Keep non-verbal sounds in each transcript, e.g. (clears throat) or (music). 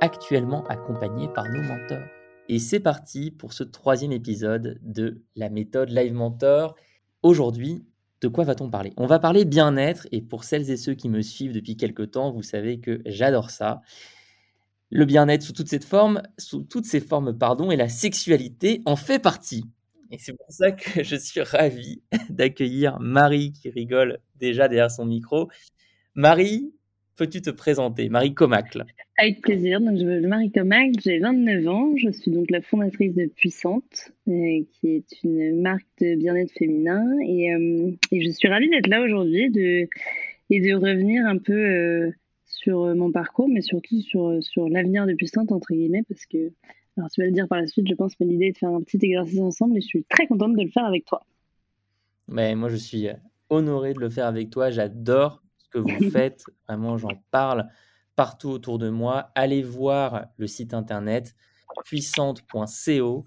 actuellement accompagnés par nos mentors. Et c'est parti pour ce troisième épisode de la méthode Live Mentor. Aujourd'hui, de quoi va-t-on parler? On va parler bien-être et pour celles et ceux qui me suivent depuis quelques temps, vous savez que j'adore ça. Le bien-être sous toutes ses formes, sous toutes ses formes, pardon, et la sexualité en fait partie. Et c'est pour ça que je suis ravi (laughs) d'accueillir Marie qui rigole déjà derrière son micro. Marie, peux-tu te présenter Marie Comacle? Avec plaisir. Donc, je m'appelle Marie Comacle, j'ai 29 ans. Je suis donc la fondatrice de Puissante, euh, qui est une marque de bien-être féminin. Et, euh, et, je suis ravie d'être là aujourd'hui de, et de revenir un peu euh, sur mon parcours, mais surtout sur, sur l'avenir de Puissante, entre guillemets, parce que, alors tu vas le dire par la suite, je pense, mais l'idée est de faire un petit exercice ensemble et je suis très contente de le faire avec toi. Mais moi, je suis honorée de le faire avec toi. J'adore que vous (laughs) faites. Vraiment, j'en parle partout autour de moi. Allez voir le site internet puissante.co.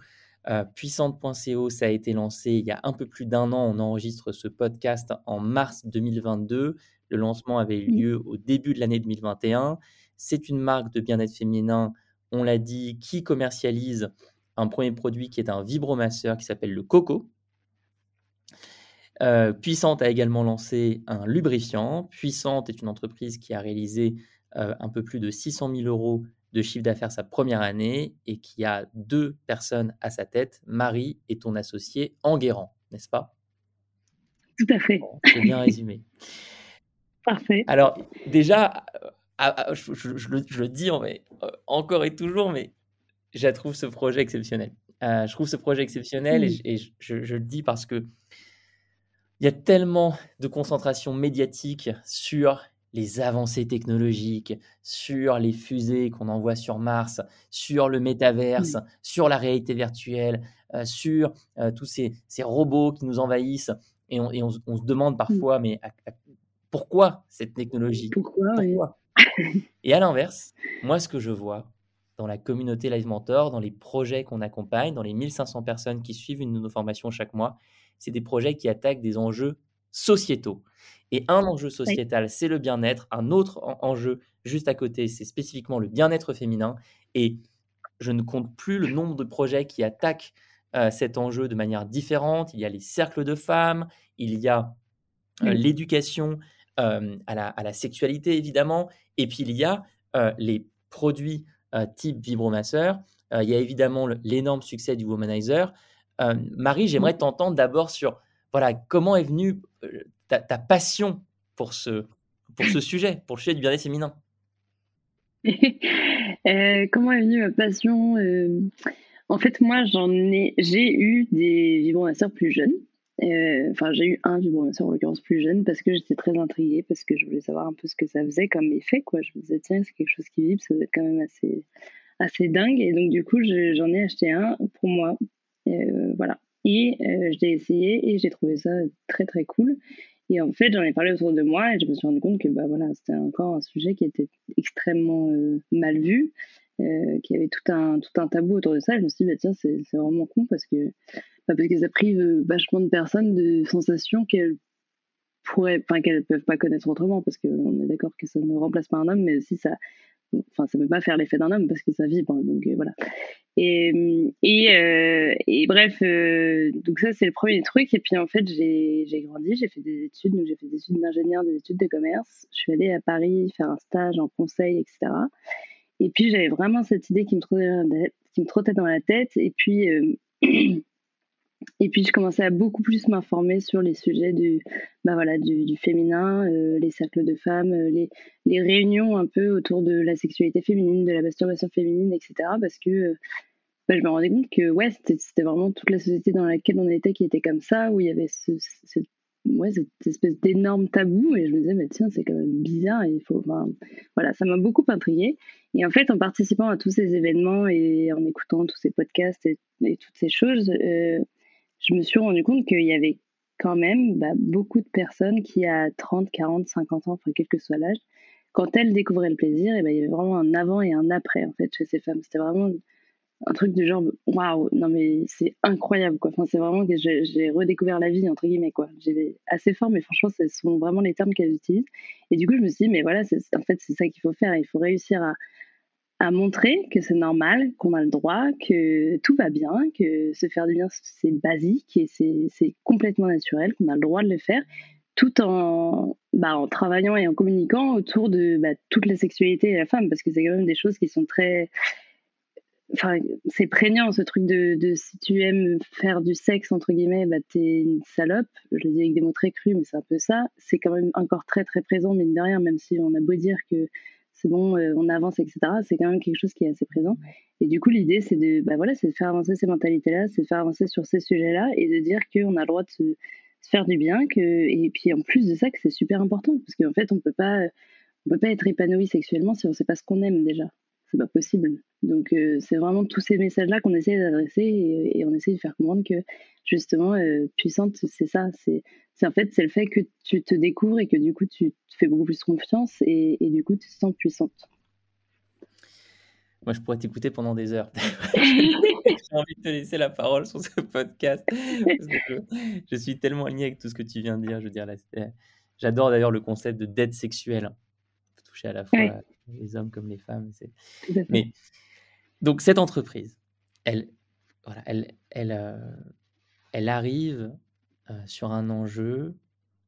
Euh, puissante.co, ça a été lancé il y a un peu plus d'un an. On enregistre ce podcast en mars 2022. Le lancement avait eu lieu au début de l'année 2021. C'est une marque de bien-être féminin, on l'a dit, qui commercialise un premier produit qui est un vibromasseur qui s'appelle le Coco. Euh, Puissante a également lancé un lubrifiant. Puissante est une entreprise qui a réalisé euh, un peu plus de 600 000 euros de chiffre d'affaires sa première année et qui a deux personnes à sa tête, Marie et ton associé Enguerrand, n'est-ce pas? Tout à fait. C'est bien résumé. (laughs) Parfait. Alors déjà, euh, je, le, dis encore et toujours, mais je trouve ce projet exceptionnel. je trouve ce projet exceptionnel et, et je, le dis parce que il y a tellement de concentration médiatique sur les avancées technologiques, sur les fusées qu'on envoie sur Mars, sur le métaverse, sur la réalité virtuelle, euh, sur euh, tous ces, robots qui nous envahissent. Et on, se demande parfois, mais pourquoi cette technologie? Pourquoi, (laughs) Et à l'inverse, moi, ce que je vois dans la communauté Live Mentor, dans les projets qu'on accompagne, dans les 1500 personnes qui suivent une de nos formations chaque mois, c'est des projets qui attaquent des enjeux sociétaux. Et un enjeu sociétal, c'est le bien-être. Un autre enjeu juste à côté, c'est spécifiquement le bien-être féminin. Et je ne compte plus le nombre de projets qui attaquent euh, cet enjeu de manière différente. Il y a les cercles de femmes, il y a euh, l'éducation euh, à, la, sexualité, évidemment. Et puis il y a les produits type vibromasseur. il y a évidemment l'énorme succès du womanizer. Euh, Marie, j'aimerais t'entendre d'abord sur voilà, comment est venue euh, ta, passion pour ce, pour ce (clears throat) sujet, pour le sujet du bien-être féminin? (laughs) Euh, comment est venue ma passion En fait, moi, j'en ai, j'ai eu des vibromasseurs plus jeunes. Enfin, j'ai eu un vibromasseur en l'occurrence plus jeune parce que j'étais très intriguée, parce que je voulais savoir un peu ce que ça faisait comme effet. Quoi. Je me disais, tiens, c'est quelque chose qui vibre, ça doit être quand même assez, assez dingue. Et donc, du coup, j'en ai acheté un pour moi euh, voilà. Et euh, je l'ai essayé et j'ai trouvé ça très très cool. Et en fait, j'en ai parlé autour de moi et je me suis rendu compte que bah, voilà, c'était encore un sujet qui était extrêmement euh, mal vu, euh, qu'il y avait tout un, tout un tabou autour de ça. je me suis dit, bah, tiens, c'est vraiment con parce que, bah, parce que ça prive vachement de personnes de sensations qu'elles pourraient, enfin, qu'elles peuvent pas connaître autrement parce qu'on est d'accord que ça ne remplace pas un homme, mais aussi ça, enfin, ça peut pas faire l'effet d'un homme parce que ça vibre. Donc voilà. Et, et, euh, et bref, euh, donc ça c'est le premier truc. Et puis en fait, j'ai grandi, j'ai fait des études, donc j'ai fait des études d'ingénieur, des études de commerce. Je suis allée à Paris faire un stage en conseil, etc. et puis j'avais vraiment cette idée qui me trottait qui me trottait dans la tête. Et puis, (clears throat) et puis je commençais à beaucoup plus m'informer sur les sujets du, bah voilà, du, féminin, les cercles de femmes, les, les, réunions un peu autour de la sexualité féminine, de la masturbation féminine, etc. Parce que bah, je me rendais compte que ouais, c'était vraiment toute la société dans laquelle on était qui était comme ça, où il y avait ouais, cette espèce d'énorme tabou et je me disais mais tiens c'est quand même bizarre il faut voilà ça m'a beaucoup intriguée et en fait en participant à tous ces événements et en écoutant tous ces podcasts et, toutes ces choses euh, je me suis rendu compte qu'il y avait quand même bah, beaucoup de personnes qui à 30 40 50 ans enfin quel que soit l'âge quand elles découvraient le plaisir et ben, il y avait vraiment un avant et un après en fait chez ces femmes. C'était vraiment un truc du genre waouh non mais c'est incroyable quoi. Enfin c'est vraiment que j'ai redécouvert la vie entre guillemets quoi. J'ai assez fort mais franchement ce sont vraiment les termes qu'elles utilisent. Et du coup je me suis dit mais voilà en fait c'est ça qu'il faut faire. Il faut réussir à, à montrer que c'est normal qu'on a le droit que tout va bien que se faire du bien c'est basique et c'est complètement naturel qu'on a le droit de le faire tout en, bah, travaillant et en communiquant autour de bah, toute la sexualité et la femme parce que c'est quand même des choses qui sont très Enfin, c'est prégnant ce truc de, si tu aimes faire du sexe, entre guillemets, bah, t'es une salope. Je le dis avec des mots très crus, mais c'est un peu ça. C'est quand même encore très très présent, mine de rien, même si on a beau dire que c'est bon, euh, on avance, etc. C'est quand même quelque chose qui est assez présent. Et du coup, l'idée, c'est de, bah, voilà, c'est de faire avancer ces mentalités-là, c'est de faire avancer sur ces sujets-là et de dire qu'on a le droit de se, se, faire du bien. Que, et puis en plus de ça, que c'est super important, parce qu'en fait, on peut pas, on peut pas être épanoui sexuellement si on sait pas ce qu'on aime déjà c'est pas possible. Donc euh, c'est vraiment tous ces messages-là qu'on essaie d'adresser et, on essaie de faire comprendre que justement euh, puissante, c'est ça, c'est en fait c'est le fait que tu te découvres et que du coup tu te fais beaucoup plus confiance et, du coup tu te sens puissante. Moi, je pourrais t'écouter pendant des heures. (laughs) (laughs) J'ai envie de te laisser la parole sur ce podcast. je, suis tellement aligné avec tout ce que tu viens de dire. Je veux dire, j'adore d'ailleurs le concept de dette sexuelle. Toucher à la fois les hommes comme les femmes. Mais donc cette entreprise, elle, voilà, elle, elle, euh, elle arrive euh, sur un enjeu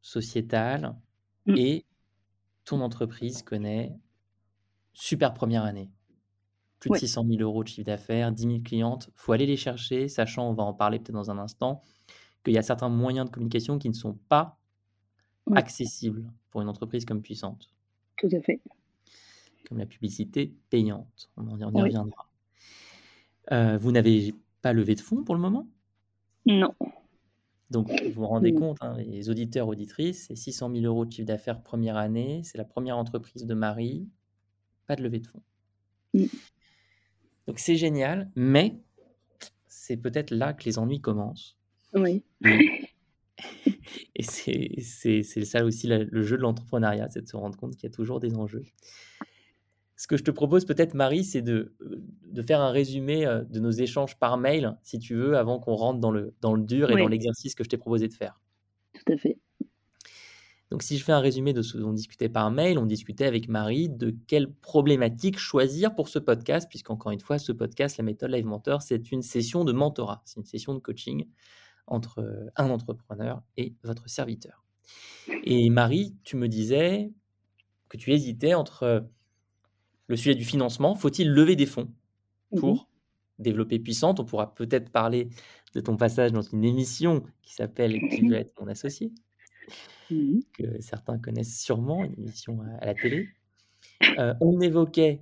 sociétal mmh. et ton entreprise connaît super première année. Plus de 600 000 euros de chiffre d'affaires, 10 000 clientes. Il faut aller les chercher, sachant, on va en parler peut-être dans un instant, qu'il y a certains moyens de communication qui ne sont pas accessibles pour une entreprise comme puissante. Tout à fait comme la publicité payante. On en, y reviendra. Euh, vous n'avez pas levé de fonds pour le moment? Non. Donc, vous vous rendez compte, hein, les auditeurs, auditrices, c'est 600 000 euros de chiffre d'affaires première année, c'est la première entreprise de Marie, pas de levée de fonds. Donc, c'est génial, mais c'est peut-être là que les ennuis commencent. Oui. Et c'est ça aussi le jeu de l'entrepreneuriat, c'est de se rendre compte qu'il y a toujours des enjeux ce que je te propose peut-être, Marie, c'est de, euh, de, faire un résumé euh, de nos échanges par mail, si tu veux, avant qu'on rentre dans le, dans le dur et dans l'exercice que je t'ai proposé de faire. Tout à fait. Donc, si je fais un résumé de ce dont on discutait par mail, on discutait avec Marie de quelle problématique choisir pour ce podcast, puisqu'encore une fois, ce podcast, la méthode Live Mentor, c'est une session de mentorat, c'est une session de coaching entre euh, un entrepreneur et votre serviteur. Et Marie, tu me disais que tu hésitais entre le sujet du financement. Faut-il lever des fonds pour mmh développer Puissante? On pourra peut-être parler de ton passage dans une émission qui s'appelle Qui veut être mon associé mmh que certains connaissent sûrement, une émission à, la télé. Euh, on évoquait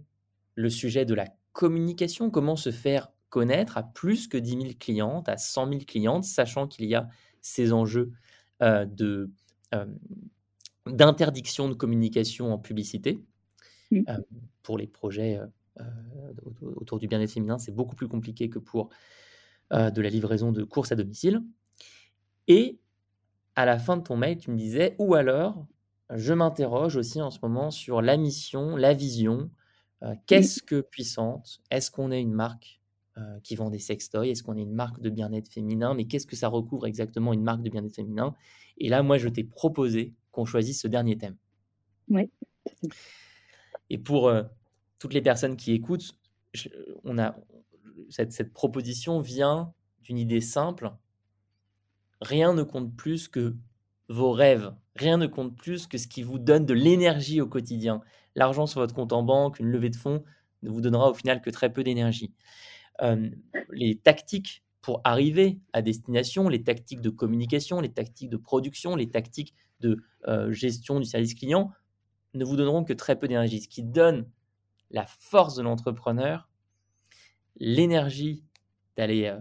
le sujet de la communication, comment se faire connaître à plus que 10 000 clientes, à 100 000 clientes, sachant qu'il y a ces enjeux euh, de, euh, d'interdiction de communication en publicité. Mmh. Euh, pour les projets euh, euh, autour du bien-être féminin, c'est beaucoup plus compliqué que pour de la livraison de courses à domicile. Et à la fin de ton mail, tu me disais, ou alors, je m'interroge aussi en ce moment sur la mission, la vision. Qu'est-ce que puissante Est-ce qu'on est une marque qui vend des sextoys Est-ce qu'on est une marque de bien-être féminin Mais qu'est-ce que ça recouvre exactement une marque de bien-être féminin? Et là, moi, je t'ai proposé qu'on choisisse ce dernier thème. Oui. Et pour euh, toutes les personnes qui écoutent, cette, proposition vient d'une idée simple. Rien ne compte plus que vos rêves. Rien ne compte plus que ce qui vous donne de l'énergie au quotidien. L'argent sur votre compte en banque, une levée de fonds, ne vous donnera au final que très peu d'énergie. les tactiques pour arriver à destination, les tactiques de communication, les tactiques de production, les tactiques de gestion du service client ne vous donneront que très peu d'énergie. Ce qui donne la force de l'entrepreneur, l'énergie d'aller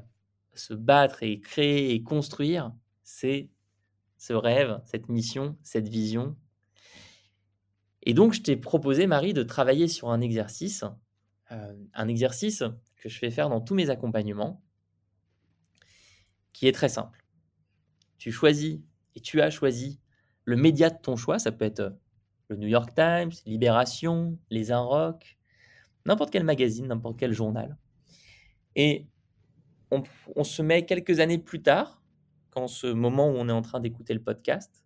se battre et créer et construire, c'est ce rêve, cette mission, cette vision. Et donc, je t'ai proposé, Marie, de travailler sur un exercice, un exercice que je fais faire dans tous mes accompagnements, qui est très simple. Tu choisis et tu as choisi le média de ton choix. Ça peut être euh, le New York Times, Libération, Les Inrocks, n'importe quel magazine, n'importe quel journal. Et on, se met quelques années plus tard, quand ce moment où on est en train d'écouter le podcast,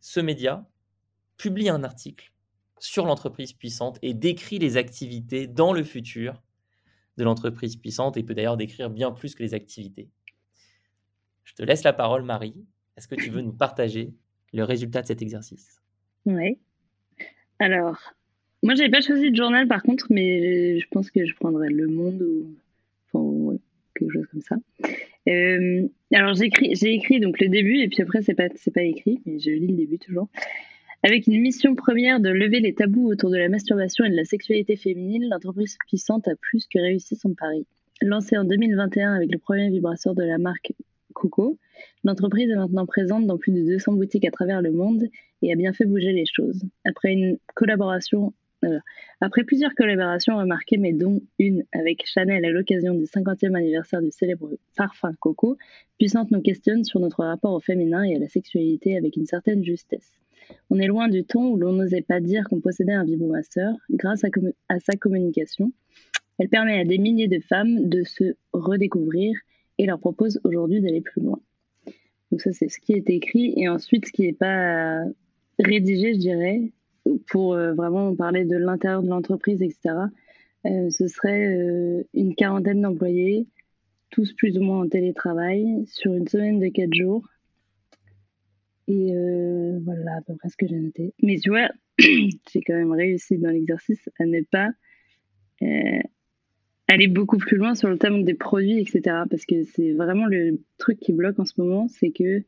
ce média publie un article sur l'entreprise puissante et décrit les activités dans le futur de l'entreprise puissante et peut d'ailleurs décrire bien plus que les activités. Je te laisse la parole, Marie. Est-ce que tu veux nous partager le résultat de cet exercice? Oui. Alors, moi, je n'avais pas choisi de journal par contre, mais je pense que je prendrais Le Monde ou quelque chose comme ça. Euh, alors, j'ai écrit, donc le début et puis après, c'est pas, pas écrit, mais je lis le début toujours. Avec une mission première de lever les tabous autour de la masturbation et de la sexualité féminine, l'entreprise puissante a plus que réussi son pari. Lancée en 2021 avec le premier vibrateur de la marque Coco. L'entreprise est maintenant présente dans plus de 200 boutiques à travers le monde et a bien fait bouger les choses. Après une collaboration euh, après plusieurs collaborations remarquées, mais dont une avec Chanel à l'occasion du 50e anniversaire du célèbre parfum Coco, Puissante nous questionne sur notre rapport au féminin et à la sexualité avec une certaine justesse. On est loin du temps où l'on n'osait pas dire qu'on possédait un vibromasseur. Grâce à sa communication, elle permet à des milliers de femmes de se redécouvrir et leur propose aujourd'hui d'aller plus loin. Donc ça, c'est ce qui est écrit. Et ensuite, ce qui n'est pas rédigé, je dirais, pour euh, vraiment parler de l'intérieur de l'entreprise, etc., euh, ce serait euh, une quarantaine d'employés, tous plus ou moins en télétravail, sur une semaine de quatre jours. Et voilà à peu près ce que j'ai noté. Mais tu vois, (clears throat) j'ai quand même réussi dans l'exercice à ne pas aller beaucoup plus loin sur le thème des produits, etc. Parce que c'est vraiment le truc qui bloque en ce moment, c'est que,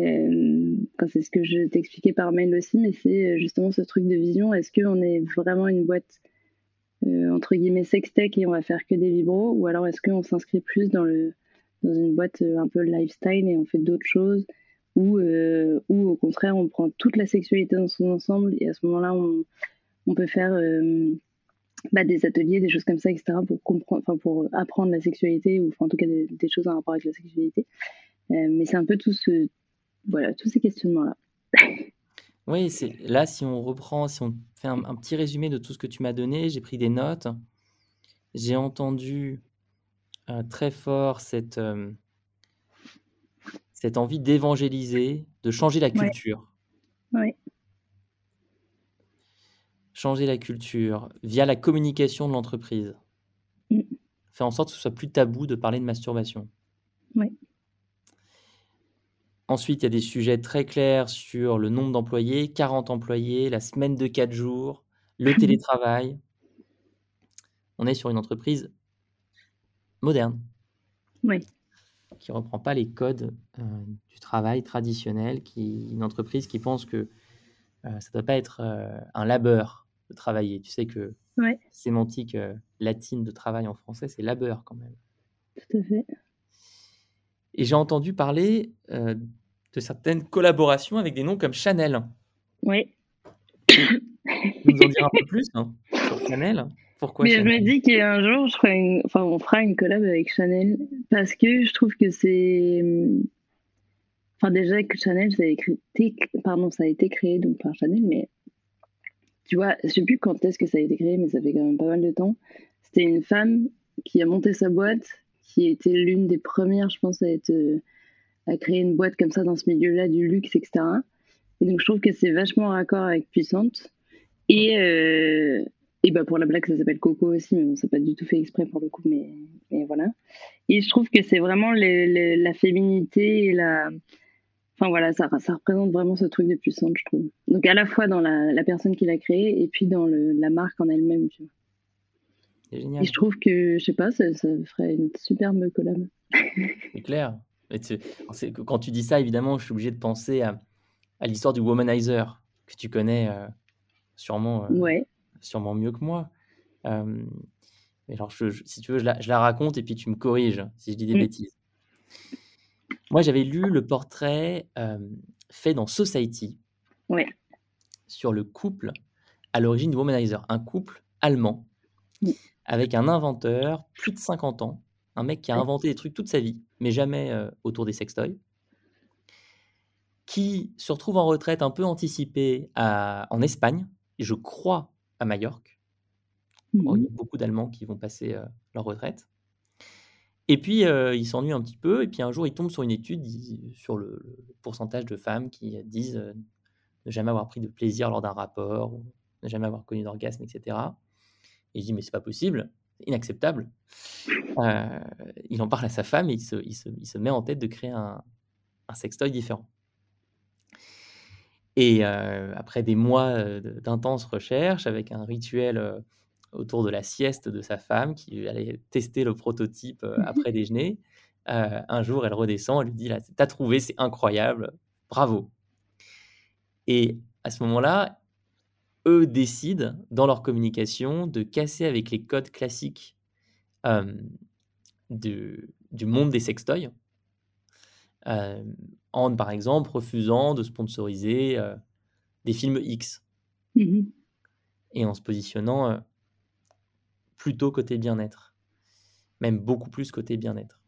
euh, c'est ce que je t'expliquais par mail aussi, mais c'est euh, justement ce truc de vision. Est-ce qu'on est vraiment une boîte euh, entre guillemets sextech et on va faire que des vibros, ou alors est-ce qu'on s'inscrit plus dans le dans une boîte un peu lifestyle et on fait d'autres choses, ou ou au contraire on prend toute la sexualité dans son ensemble et à ce moment-là on, on peut faire bah, des ateliers, des choses comme ça, etc., pour comprendre, pour apprendre la sexualité ou en tout cas des, choses en rapport avec la sexualité. Euh, mais c'est un peu tout ce, voilà, tous ces questionnements-là. (laughs) oui, c'est là si on reprend, si on fait un, petit résumé de tout ce que tu m'as donné, j'ai pris des notes, j'ai entendu euh, très fort cette euh, cette envie d'évangéliser, de changer la culture. Oui changer la culture via la communication de l'entreprise. Mm. Faire en sorte que ce soit plus tabou de parler de masturbation. Oui. Ensuite, il y a des sujets très clairs sur le nombre d'employés, 40 employés, la semaine de 4 jours, le télétravail. On est sur une entreprise moderne. Oui. Qui ne reprend pas les codes euh, du travail traditionnel, qui, une entreprise qui pense que euh, ça ne doit pas être euh, un labeur de travailler. Tu sais que sémantique euh, latine de travail en français, c'est labeur quand même. Tout à fait. Et j'ai entendu parler euh, de certaines collaborations avec des noms comme Chanel. Oui. nous en dire un peu plus hein, sur Chanel? Pourquoi Mais je me dis qu'un jour, je ferai enfin, on fera une collab avec Chanel parce que je trouve que c'est. Enfin, déjà que Chanel, ça a, écrit... Pardon, ça a été créé donc par Chanel, mais tu vois, je sais plus quand est-ce que ça a été créé, mais ça fait quand même pas mal de temps. C'était une femme qui a monté sa boîte, qui était l'une des premières, je pense, à, euh, créer une boîte comme ça dans ce milieu-là du luxe, etc. Et donc, je trouve que c'est vachement raccord avec Puissante. Et, euh, et bah pour la blague, ça s'appelle Coco aussi, mais bon, c'est pas du tout fait exprès pour le coup, mais, mais voilà. Et je trouve que c'est vraiment la féminité et la, Enfin voilà, ça, ça représente vraiment ce truc de puissance, je trouve. Donc à la fois dans la, personne qui l'a créé et puis dans la marque en elle-même, tu vois. C'est génial. Et je trouve que, je sais pas, ça, ferait une superbe collab. (laughs) C'est clair. quand tu dis ça, évidemment, je suis obligé de penser à, l'histoire du womanizer que tu connais euh, sûrement, euh, sûrement mieux que moi. Euh, alors, si tu veux, je la, raconte et puis tu me corriges si je dis des mm. bêtises. Moi, j'avais lu le portrait fait dans Society. Sur le couple à l'origine du Womanizer, un couple allemand avec un inventeur, plus de 50 ans, un mec qui a inventé des trucs toute sa vie, mais jamais autour des sextoys, qui se retrouve en retraite un peu anticipée en Espagne, je crois à Majorque. il y a mmh beaucoup d'Allemands qui vont passer leur retraite. Et puis, il s'ennuie un petit peu. Et puis, un jour, il tombe sur une étude sur le, pourcentage de femmes qui disent ne jamais avoir pris de plaisir lors d'un rapport, ne jamais avoir connu d'orgasme, etc. Et il dit, mais c'est pas possible, c'est inacceptable. il en parle à sa femme et il se, il se, met en tête de créer un, un sextoy différent. Et après des mois d'intenses recherches, avec un rituel autour de la sieste de sa femme, qui allait tester le prototype mmh après déjeuner. un jour, elle redescend, elle lui dit, là, t'as trouvé, c'est incroyable, bravo. Et à ce moment-là, eux décident, dans leur communication, de casser avec les codes classiques du monde des sextoys, en, par exemple, refusant de sponsoriser des films X. Mmh Et en se positionnant plutôt côté bien-être, même beaucoup plus côté bien-être.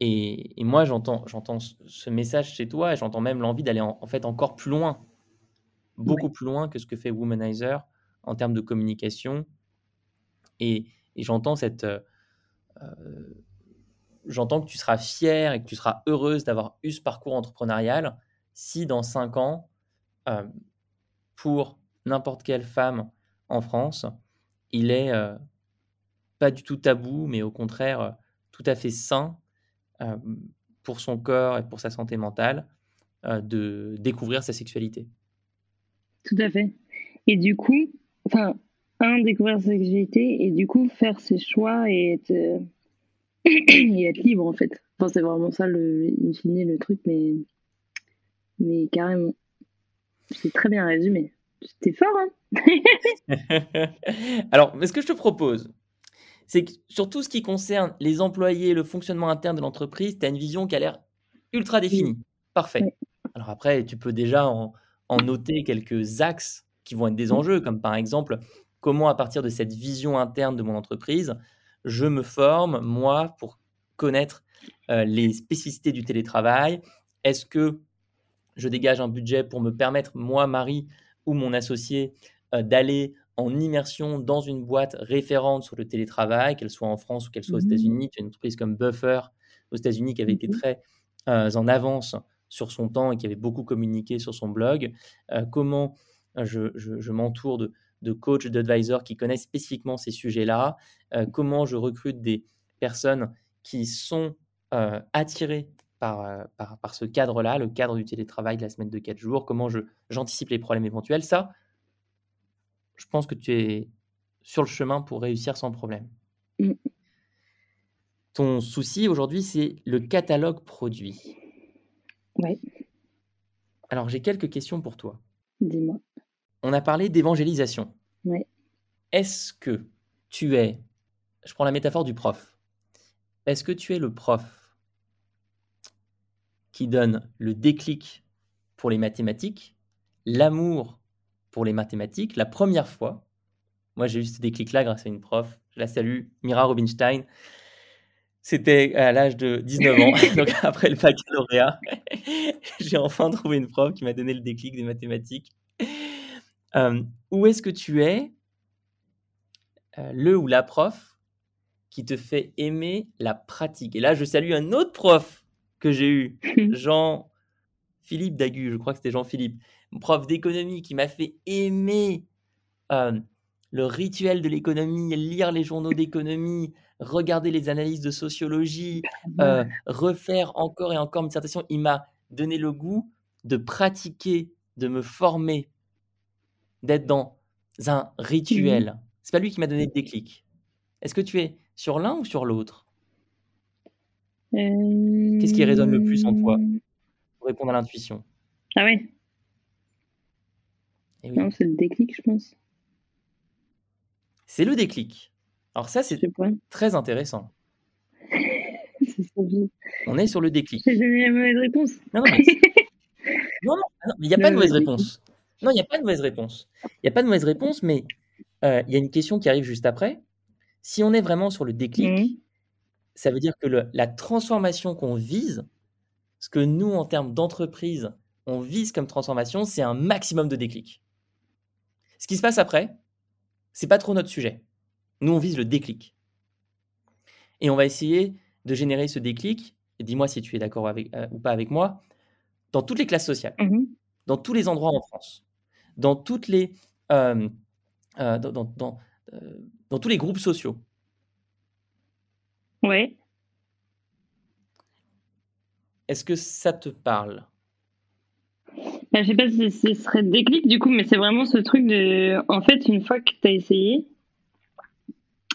Et, moi, j'entends, j'entends ce message chez toi et j'entends même l'envie d'aller en, fait encore plus loin, beaucoup plus loin que ce que fait Womanizer en termes de communication. Et, j'entends cette. Euh, euh, j'entends que tu seras fier et que tu seras heureuse d'avoir eu ce parcours entrepreneurial si dans cinq ans, euh, pour n'importe quelle femme en France, il est pas du tout tabou, mais au contraire euh, tout à fait sain euh, pour son corps et pour sa santé mentale euh, de découvrir sa sexualité. Tout à fait. Et du coup, enfin, un, découvrir sa sexualité et du coup faire ses choix et être, (coughs) et être libre en fait. Enfin, c'est vraiment ça le, le truc, mais, mais carrément. C'est très bien résumé. C'était fort, hein (laughs) Alors, ce que je te propose, c'est que sur tout ce qui concerne les employés, le fonctionnement interne de l'entreprise, tu as une vision qui a l'air ultra définie. Parfait. Alors après, tu peux déjà en, noter quelques axes qui vont être des enjeux, comme par exemple, comment à partir de cette vision interne de mon entreprise, je me forme, moi, pour connaître euh, les spécificités du télétravail. Est-ce que je dégage un budget pour me permettre, moi, Marie ou mon associé, euh, d'aller en immersion dans une boîte référente sur le télétravail, qu'elle soit en France ou qu'elle soit aux mmh États-Unis. Tu as une entreprise comme Buffer aux États-Unis qui avait été mmh très euh, en avance sur son temps et qui avait beaucoup communiqué sur son blog. Euh, comment je, m'entoure de, de coachs, d'advisors qui connaissent spécifiquement ces sujets-là. comment je recrute des personnes qui sont attirées par, par, par, ce cadre-là, le cadre du télétravail de la semaine de 4 jours. Comment j'anticipe les problèmes éventuels. Ça, je pense que tu es sur le chemin pour réussir sans problème. Mmh. Ton souci aujourd'hui, c'est le catalogue produit. Oui. Alors, j'ai quelques questions pour toi. Dis-moi. On a parlé d'évangélisation. Oui. Est-ce que tu es, je prends la métaphore du prof, est-ce que tu es le prof qui donne le déclic pour les mathématiques, l'amour pour les mathématiques la première fois. Moi, j'ai eu ce déclic-là grâce à une prof. Je la salue, Mira Robinstein. C'était à l'âge de 19 ans, (laughs) donc après le baccalauréat. j'ai enfin trouvé une prof qui m'a donné le déclic des mathématiques. Euh, où est-ce que tu es euh, le ou la prof qui te fait aimer la pratique? Et là, je salue un autre prof que j'ai eu, (laughs) Jean-Philippe Dagu, je crois que c'était Jean-Philippe, prof d'économie qui m'a fait aimer euh, le rituel de l'économie, lire les journaux d'économie, regarder les analyses de sociologie, euh, refaire encore et encore une dissertation. Il m'a donné le goût de pratiquer, de me former, d'être dans un rituel. Mmh. C'est pas lui qui m'a donné le déclic. Est-ce que tu es sur l'un ou sur l'autre? Qu'est-ce qui résonne le plus en toi Euh, pour répondre à l'intuition? Ah ouais, Eh oui, non, c'est le déclic, je pense. c'est le déclic. Alors ça, c'est très intéressant. (laughs) On est sur le déclic. J'ai donné la mauvaise réponse. Non, non, mais (laughs) non, non, il n'y a pas de mauvaise réponse. Non, il n'y a pas de mauvaise réponse. Il n'y a pas de mauvaise réponse, mais euh, il y a une question qui arrive juste après. Si on est vraiment sur le déclic. Ça veut dire que le- la transformation qu'on vise, ce que nous, en termes d'entreprise, on vise comme transformation, c'est un maximum de déclic. Ce qui se passe après, c'est pas trop notre sujet. Nous, on vise le déclic. Et on va essayer de générer ce déclic, et dis-moi si tu es d'accord euh, ou pas avec moi, dans toutes les classes sociales, Mhm. dans tous les endroits en France, dans, toutes les, euh, euh, dans, dans- dans, dans tous les groupes sociaux. Ouais. Est-ce que ça te parle? Bah, je sais pas si ce serait déclic du coup, mais c'est vraiment ce truc de. En fait, une fois que tu as essayé,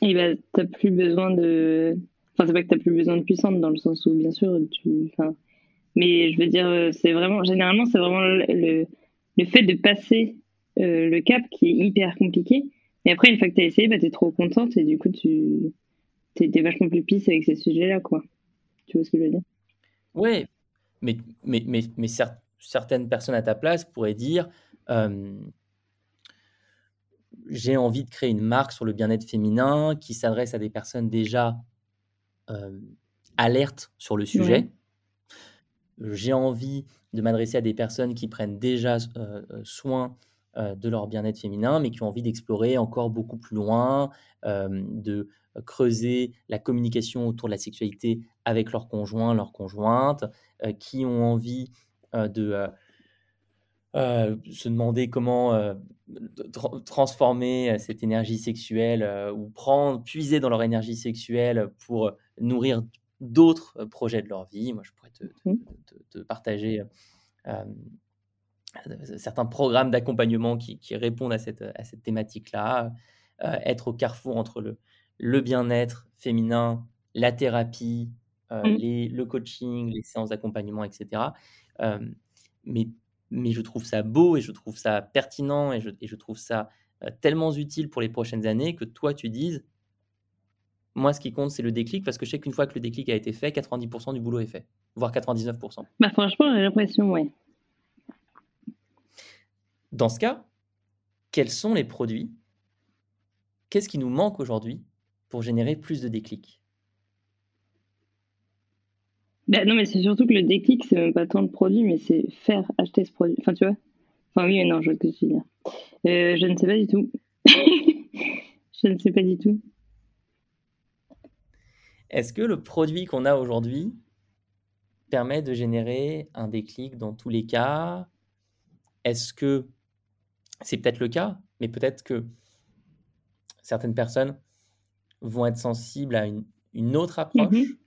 et ben, t'as plus besoin de. Enfin, c'est pas que t'as plus besoin de puissante dans le sens où, bien sûr, tu. Enfin, mais je veux dire, c'est vraiment. Généralement, c'est vraiment le, le, le fait de passer euh, le cap qui est hyper compliqué. Et après, une fois que tu as essayé, bah, tu es trop contente et du coup, tu es, vachement plus pisse avec ces sujets-là, quoi. Tu vois ce que je veux dire? Oui, mais, mais, mais, mais cer- certaines personnes à ta place pourraient dire euh, j'ai envie de créer une marque sur le bien-être féminin qui s'adresse à des personnes déjà euh, alertes sur le sujet. J'ai envie de m'adresser à des personnes qui prennent déjà euh, soin de leur bien-être féminin, mais qui ont envie d'explorer encore beaucoup plus loin, euh, de creuser la communication autour de la sexualité avec leur conjoint, leur conjointe, euh, qui ont envie euh, de euh, euh, se demander comment euh, tra- transformer euh, cette énergie sexuelle euh, ou prendre, puiser dans leur énergie sexuelle pour nourrir d'autres euh, projets de leur vie. Moi, je pourrais te, te- te- te partager euh, euh, certains programmes d'accompagnement qui, qui répondent à cette, à cette thématique-là. Euh, être au carrefour entre le, le bien-être féminin, la thérapie, euh, les, le coaching, les séances d'accompagnement, etc. Euh, mais, mais je trouve ça beau et je trouve ça pertinent et je, et je trouve ça euh, tellement utile pour les prochaines années que toi, tu dises, moi, ce qui compte, c'est le déclic parce que je sais qu'une fois que le déclic a été fait, 90% du boulot est fait, voire 99%. Bah, franchement, j'ai l'impression, ouais. Dans ce cas, quels sont les produits? Qu'est-ce qui nous manque aujourd'hui pour générer plus de déclics? Bah, non, mais c'est surtout que le déclic, c'est même pas tant le produit, mais c'est faire acheter ce produit. Enfin, tu vois? Enfin, oui, mais non, je vois ce que tu veux dire. Euh, je ne sais pas du tout. (laughs) je ne sais pas du tout. Est-ce que le produit qu'on a aujourd'hui permet de générer un déclic dans tous les cas? Est-ce que c'est peut-être le cas, mais peut-être que certaines personnes vont être sensibles à une, une autre approche Mhm.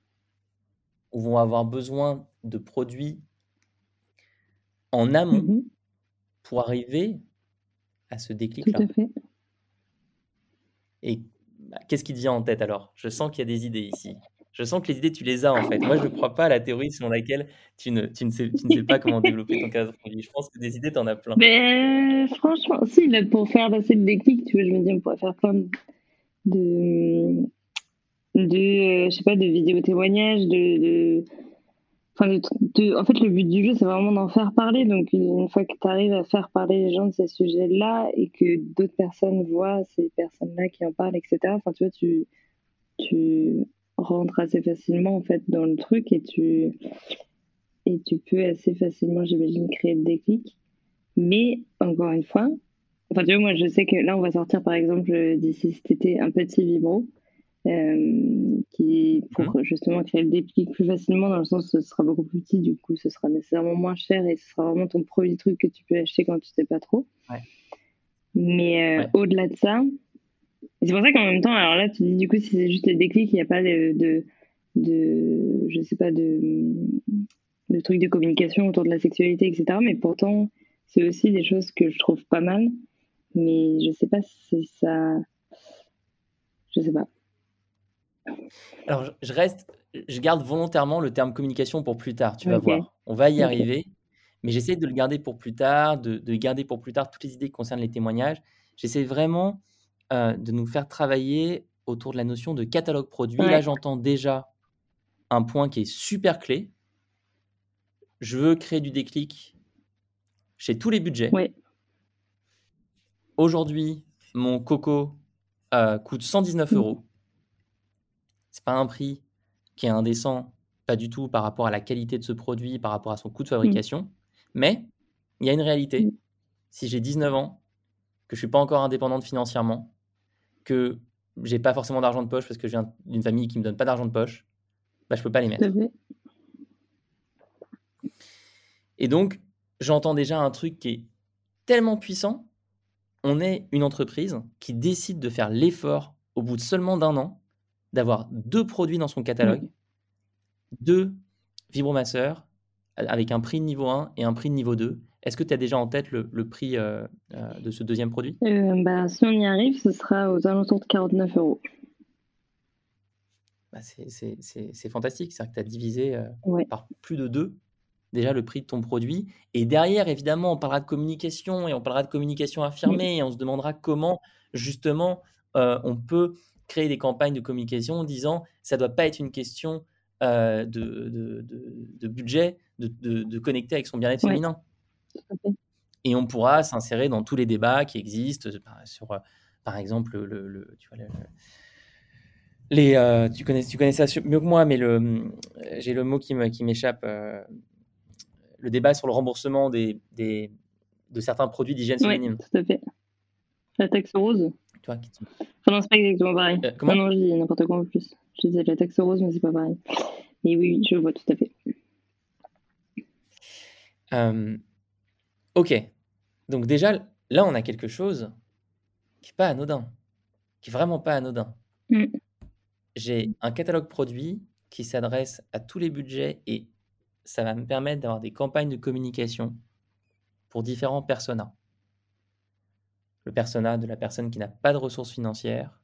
ou vont avoir besoin de produits en amont Mhm, pour arriver à ce tout déclic-là à fait. Et bah, qu'est-ce qui te vient en tête alors? Je sens qu'il y a des idées ici. Je sens que les idées, tu les as en fait. Moi, je ne crois pas à la théorie selon laquelle tu ne, sais, pas comment développer ton cadre produit. Je pense que des idées, tu en as plein. Ben, franchement, si, pour faire passer le déclic, tu vois, je me dis, on pourrait faire plein de. de, de, euh, je sais pas, de vidéos témoignages, de. de Enfin, de, de- en fait, le but du jeu, c'est vraiment d'en faire parler. Donc, une fois que tu arrives à faire parler les gens de ces sujets-là et que d'autres personnes voient ces personnes-là qui en parlent, etc., enfin, tu vois, tu, tu rentres assez facilement, en fait, dans le truc et tu, et tu peux assez facilement, j'imagine, créer le déclic. Mais, encore une fois, enfin, tu vois, moi, je sais que là, on va sortir, par exemple, d'ici cet été, un petit vibro. euh, qui pour justement créer le déclic plus facilement dans le sens ce sera beaucoup plus petit du coup ce sera nécessairement moins cher et ce sera vraiment ton premier truc que tu peux acheter quand tu sais pas trop Ouais. mais euh, Ouais. au-delà de ça et c'est pour ça qu'en même temps alors là tu dis du coup si c'est juste le déclic il n'y a pas de, de de je sais pas de de trucs de communication autour de la sexualité, etc. Mais pourtant, c'est aussi des choses que je trouve pas mal. Mais je sais pas si ça. Je sais pas. Alors, je reste, je garde volontairement le terme communication pour plus tard, tu vas voir. On va y arriver, mais j'essaie de le garder pour plus tard, de, garder pour plus tard toutes les idées qui concernent les témoignages. J'essaie vraiment euh, de nous faire travailler autour de la notion de catalogue produit. Là, j'entends déjà un point qui est super clé. Je veux créer du déclic chez tous les budgets. Aujourd'hui, mon coco euh, coûte 119 mmh. euros. C'est pas un prix qui est indécent, pas du tout par rapport à la qualité de ce produit, par rapport à son coût de fabrication. Mais il y a une réalité. Mmh. Si j'ai 19 ans, que je suis pas encore indépendante financièrement, que j'ai pas forcément d'argent de poche parce que je viens d'une famille qui me donne pas d'argent de poche, bah, je peux pas les mettre. Et donc, j'entends déjà un truc qui est tellement puissant. On est une entreprise qui décide de faire l'effort au bout de seulement d'un an d'avoir deux produits dans son catalogue, deux vibromasseurs avec un prix de niveau 1 et un prix de niveau 2. Est-ce que tu as déjà en tête le, prix euh, euh, de ce deuxième produit? Euh, bah, Si on y arrive, ce sera aux alentours de 49 euros. Bah, c'est fantastique. C'est-à-dire que tu as divisé par plus de deux déjà le prix de ton produit. Et derrière, évidemment, on parlera de communication et on parlera de communication affirmée et on se demandera comment, justement, on peut créer des campagnes de communication en disant ça ne doit pas être une question de, de, budget, de, connecter avec son bien-être féminin. Et on pourra s'insérer dans tous les débats qui existent sur, par exemple, le, tu, vois, les, tu, connais, tu connais ça mieux que moi, mais j'ai le mot qui m'échappe. Le débat sur le remboursement des, des de certains produits d'hygiène féminine. tout à fait. La taxe rose. Tu vois, qui non, c'est pas exactement pareil. Euh, comment non, non, je dis n'importe quoi en plus. Je disais la taxe rose, mais c'est pas pareil. Et oui, je vois tout à fait. Ok. Donc déjà, là, on a quelque chose qui n'est pas anodin. Qui est vraiment pas anodin. Mm. J'ai un catalogue produit qui s'adresse à tous les budgets et ça va me permettre d'avoir des campagnes de communication pour différents personas. Le persona de la personne qui n'a pas de ressources financières,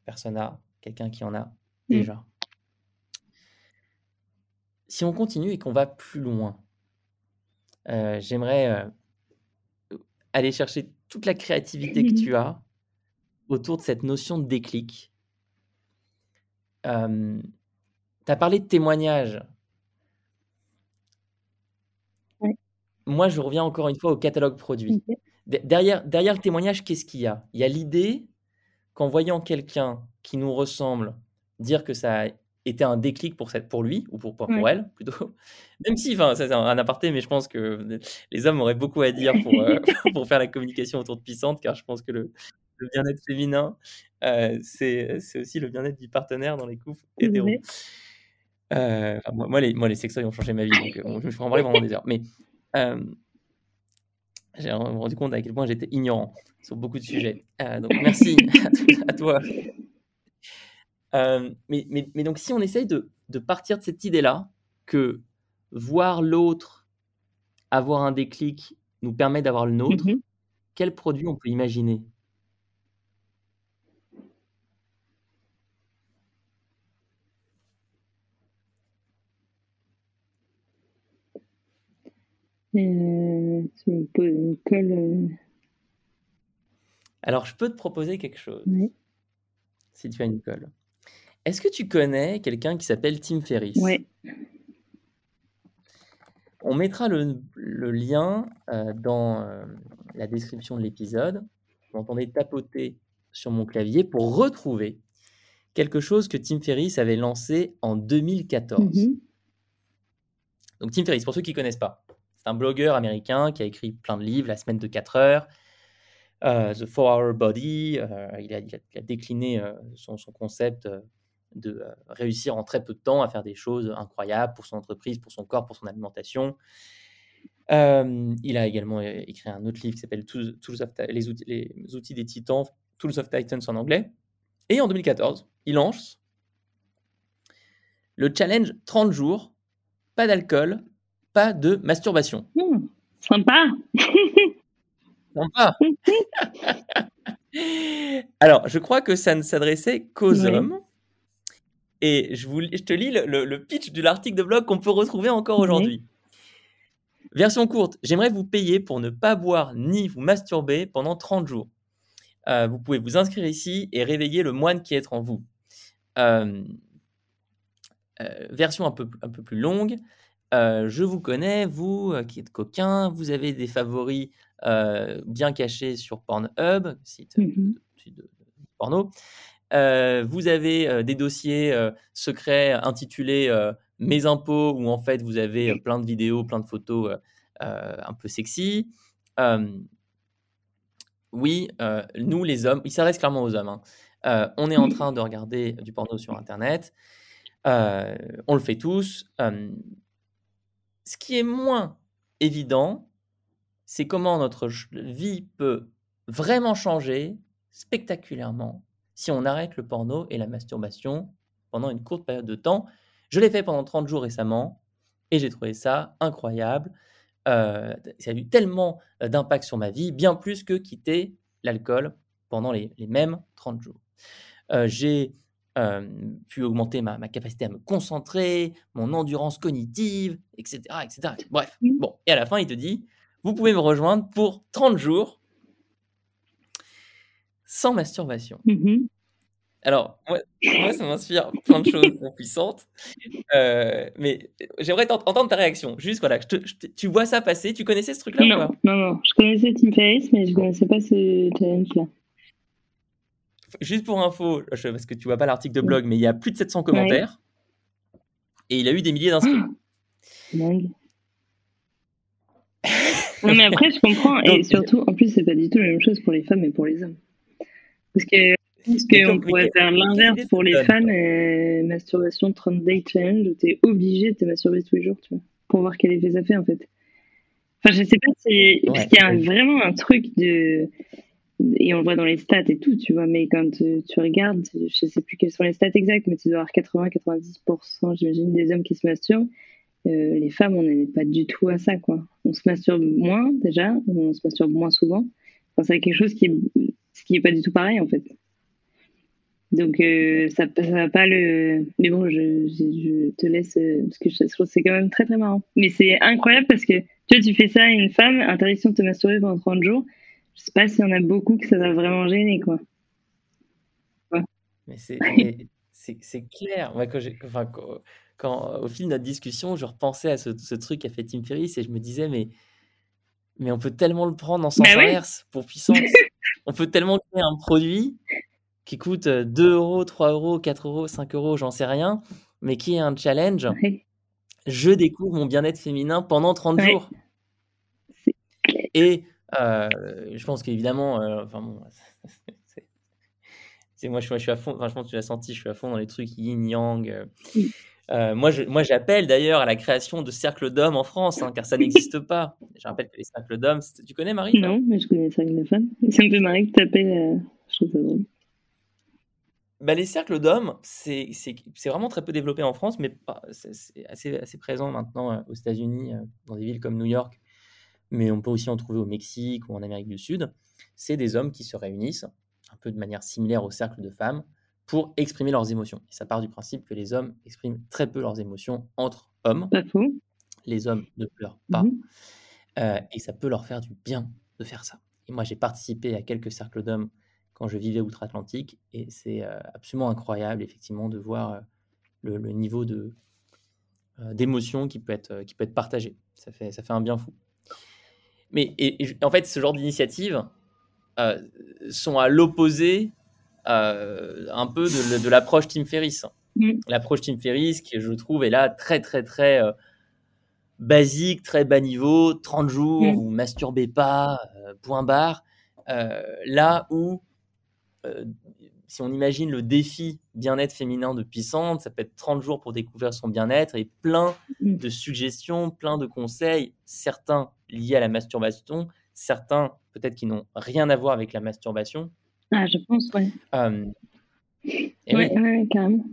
le persona, quelqu'un qui en a mm. déjà. Si on continue et qu'on va plus loin, euh, j'aimerais euh, aller chercher toute la créativité que tu as autour de cette notion de déclic. Euh, tu as parlé de témoignages. Moi, je reviens encore une fois au catalogue produit. Derrière, derrière le témoignage, qu'est-ce qu'il y a? Il y a l'idée qu'en voyant quelqu'un qui nous ressemble dire que ça a été un déclic pour, cette, pour lui, ou pour, pour, elle plutôt. (laughs) Même si, enfin, ça c'est un, aparté, mais je pense que les hommes auraient beaucoup à (laughs) dire pour, euh, (laughs) pour faire la communication autour de puissante, car je pense que le, le bien-être féminin, euh, c'est aussi le bien-être du partenaire dans les couples hétéros. Euh, moi, les, moi, les sextoys ont changé ma vie, donc je me suis vraiment des heures. Mais j'ai rendu compte à quel point j'étais ignorant sur beaucoup de sujets. donc merci à, toi. Mais, mais, mais, donc si on essaye de, de partir de cette idée-là, que voir l'autre avoir un déclic nous permet d'avoir le nôtre, mmh quel produit on peut imaginer? Euh, euh. Alors, je peux te proposer quelque chose. Si tu as une colle. Est-ce que tu connais quelqu'un qui s'appelle Tim Ferriss? Oui. On mettra le, lien euh, dans la description de l'épisode. Vous entendez tapoter sur mon clavier pour retrouver quelque chose que Tim Ferriss avait lancé en 2014. Mm-hmm. Donc Tim Ferriss, pour ceux qui ne connaissent pas, c'est un blogueur américain qui a écrit plein de livres, La semaine de 4 heures, euh, The 4-Hour Body. Euh, il, a, décliné euh, son, concept de réussir en très peu de temps à faire des choses incroyables pour son entreprise, pour son corps, pour son alimentation. il a également écrit un autre livre qui s'appelle les, outils, les outils des titans, Tools of Titans en anglais. Et en 2014, il lance le challenge 30 jours, pas d'alcool, pas de masturbation. Hmm, sympa. (laughs) sympa. (laughs) Alors, je crois que ça ne s'adressait qu'aux hommes. Et je, vous, je te lis le, pitch de l'article de blog qu'on peut retrouver encore aujourd'hui. Version courte, j'aimerais vous payer pour ne pas boire ni vous masturber pendant 30 jours. Euh, vous pouvez vous inscrire ici et réveiller le moine qui est en vous. Euh, euh, version un peu, un peu plus longue, je vous connais, vous qui êtes coquin, vous avez des favoris bien cachés sur Pornhub, site mmh de, porno. Vous avez des dossiers secrets intitulés Mes impôts, où en fait vous avez plein de vidéos, plein de photos un peu sexy oui, euh, nous les hommes, il s'adresse clairement aux hommes. Hein. Euh, on est en train de regarder du porno sur Internet. Euh, on le fait tous. ce qui est moins évident, c'est comment notre vie peut vraiment changer spectaculairement si on arrête le porno et la masturbation pendant une courte période de temps. Je l'ai fait pendant 30 jours récemment et j'ai trouvé ça incroyable. Euh, ça a eu tellement euh, d'impact sur ma vie, bien plus que quitter l'alcool pendant les, mêmes 30 jours. Euh, j'ai pu augmenter ma, capacité à me concentrer, mon endurance cognitive, etc., etc. Bref, bon, et à la fin, il te dit, vous pouvez me rejoindre pour 30 jours sans masturbation. Mmh alors, moi, ça m'inspire plein de choses (laughs) puissantes. Euh, mais j'aimerais entendre ta réaction. Juste, voilà, tu vois ça passer? Tu connaissais ce truc-là non, non, non. Je connaissais Tim Ferriss, mais je connaissais pas ce challenge-là. Juste pour info, parce que tu vois pas l'article de blog, mais il y a plus de 700 commentaires. Et il a eu des milliers d'inscrits. Ah, dingue. non, mais après, je comprends. et surtout, en plus, c'est pas du tout la même chose pour les femmes et pour les hommes. Parce que pense qu'on pourrait faire l'inverse pour les fans et masturbation 30 day challenge où t'es obligé de te masturber tous les jours, tu vois, pour voir quel effet ça fait en fait. Enfin, je sais pas si. parce qu'il y a vraiment un truc de. Et on le voit dans les stats et tout, tu vois, mais quand tu, regardes, je sais plus quelles sont les stats exactes, mais tu dois avoir 80-90%, j'imagine, des hommes qui se masturbent. Euh, les femmes, on n'est pas du tout à ça, quoi. On se masturbe moins, déjà, on se masturbe moins souvent. Enfin, c'est quelque chose qui est, qui est pas du tout pareil, en fait. Donc euh, ça, ça va pas le. Mais bon, je, je, te laisse euh, parce que je, trouve que c'est quand même très très marrant. Mais c'est incroyable parce que tu vois, tu fais ça à une femme, interdiction de te masturber pendant 30 jours. Je sais pas s'il y en a beaucoup que ça va vraiment gêner quoi. Mais c'est c'est clair. Moi, quand, enfin, quand, au fil de notre discussion, je repensais à ce, ce truc qu'a fait Tim Ferriss et je me disais mais mais on peut tellement le prendre en sens bah inverse pour puissance. On peut tellement créer un produit qui coûte 2 euros, 3 euros, 4 euros, 5 euros, j'en sais rien, mais qui est un challenge. Je découvre mon bien-être féminin pendant 30 jours. Et je pense qu'évidemment, enfin bon, (laughs) c'est moi, je, suis à fond, enfin, je pense que tu l'as senti, je suis à fond dans les trucs yin-yang. Moi, je, moi, j'appelle d'ailleurs à la création de cercles d'hommes en France, hein, car ça n'existe pas. Je rappelle que les cercles d'hommes, tu connais Marie Non, mais je connais les cercles de femmes. Ça me fait marrer que tu appelles. je trouve ça drôle. Bah, les cercles d'hommes, c'est vraiment très peu développé en France, mais c'est assez, assez présent maintenant euh, aux États-Unis, euh, dans des villes comme New York, mais on peut aussi en trouver au Mexique ou en Amérique du Sud. C'est des hommes qui se réunissent, un peu de manière similaire au cercle de femmes, pour exprimer leurs émotions. Et ça part du principe que les hommes expriment très peu leurs émotions entre hommes. Les hommes ne pleurent pas. Mmh euh, et ça peut leur faire du bien de faire ça. Et moi, j'ai participé à quelques cercles d'hommes quand je vivais outre-Atlantique. Et c'est euh, absolument incroyable, effectivement, de voir euh, le, niveau de, d'émotion qui, peut être, qui peut être partagé. Ça fait, ça fait un bien fou. Mais et, en fait, ce genre d'initiatives sont à l'opposé un peu de, l'approche Tim Ferriss. Mmh. L'approche Tim Ferriss, qui je trouve est là très, très, très basique, très bas niveau, 30 jours, mmh. ou masturbez pas, point barre. là où euh, si on imagine le défi bien-être féminin de Puissante, ça peut être 30 jours pour découvrir son bien-être et plein mm. de suggestions, plein de conseils, certains liés à la masturbation, certains peut-être qui n'ont rien à voir avec la masturbation. Ah, je pense, oui. Euh, oui, carrément.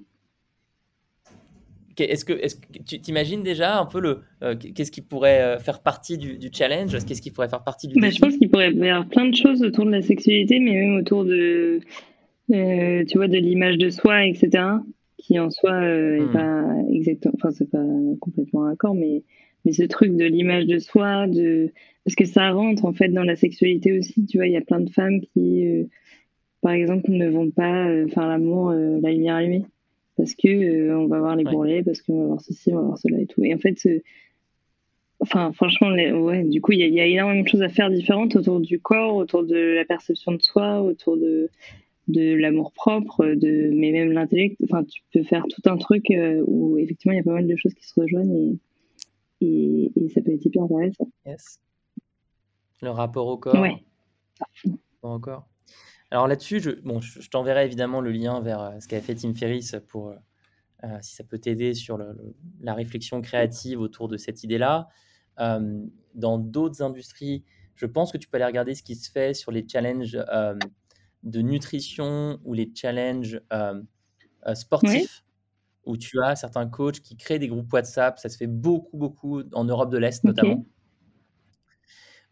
est-ce que, est que tu t'imagines déjà un peu le euh, qu'est-ce qui pourrait euh, faire partie du, challenge? Qu'est-ce qui pourrait faire partie du bah, Je pense qu'il pourrait y avoir plein de choses autour de la sexualité, mais même autour de, euh, tu vois, de l'image de soi, etc. Qui en soi n'est hmm. pas exactement, enfin c'est pas complètement accord, mais mais ce truc de l'image de soi, de parce que ça rentre en fait dans la sexualité aussi. Tu vois, il y a plein de femmes qui, par exemple, ne vont pas faire l'amour la lumière allumée parce que euh, on va voir les bourrelets, parce qu'on va voir ceci, on va voir cela et tout. Et en fait, enfin, franchement, ouais, du coup, il y, a énormément de choses à faire différentes autour du corps, autour de la perception de soi, autour de, de l'amour propre, de, mais même l'intellect. Enfin, tu peux faire tout un truc euh, où effectivement, il y a pas mal de choses qui se rejoignent et, et, ça peut être hyper intéressant. Yes. Le rapport au corps. Ouais. Pas encore. Alors là-dessus, je, bon, je, t'enverrai évidemment le lien vers euh, ce qu'a fait Tim Ferriss pour, euh, euh, si ça peut t'aider sur la réflexion créative autour de cette idée-là. dans d'autres industries, je pense que tu peux aller regarder ce qui se fait sur les challenges de nutrition ou les challenges sportifs. Où tu as certains coachs qui créent des groupes WhatsApp, ça se fait beaucoup, beaucoup en Europe de l'Est notamment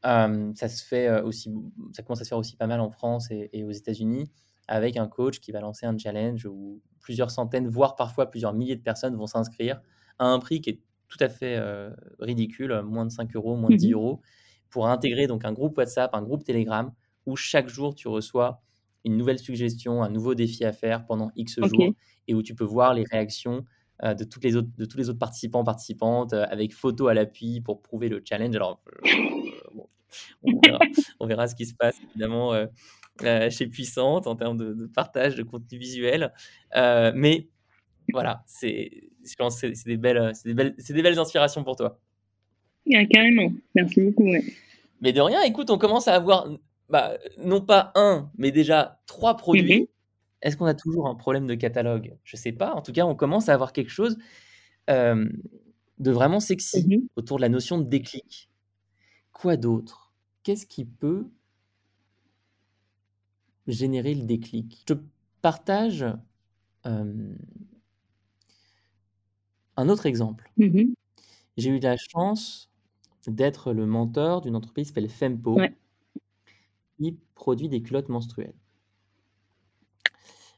ça se fait aussi, ça commence à se faire aussi pas mal en France et, aux États-Unis avec un coach qui va lancer un challenge où plusieurs centaines, voire parfois plusieurs milliers de personnes vont s'inscrire à un prix qui est tout à fait ridicule, moins de 5 euros, moins de 10 mmh euros, pour intégrer donc un groupe WhatsApp, un groupe Telegram, où chaque jour tu reçois une nouvelle suggestion, un nouveau défi à faire pendant X jours, et où tu peux voir les réactions de, toutes les autres, de tous les autres participants, participantes, avec photos à l'appui pour prouver le challenge. Alors, (laughs) on verra, ce qui se passe évidemment euh, euh, chez Puissante en termes de, partage de contenu visuel. Euh, mais voilà, c'est, je pense c'est des belles, c'est des belles, c'est des belles inspirations pour toi. Ah, carrément, merci beaucoup. Mais de rien, écoute, on commence à avoir bah, non pas un, mais déjà trois produits. Mm-hmm. Est-ce qu'on a toujours un problème de catalogue? Je sais pas. En tout cas, on commence à avoir quelque chose de vraiment sexy mm-hmm. autour de la notion de déclic. Quoi d'autre? Qu'est-ce qui peut générer le déclic? Je partage un autre exemple. Mmh J'ai eu la chance d'être le mentor d'une entreprise qui s'appelle Fempo, qui produit des culottes menstruelles.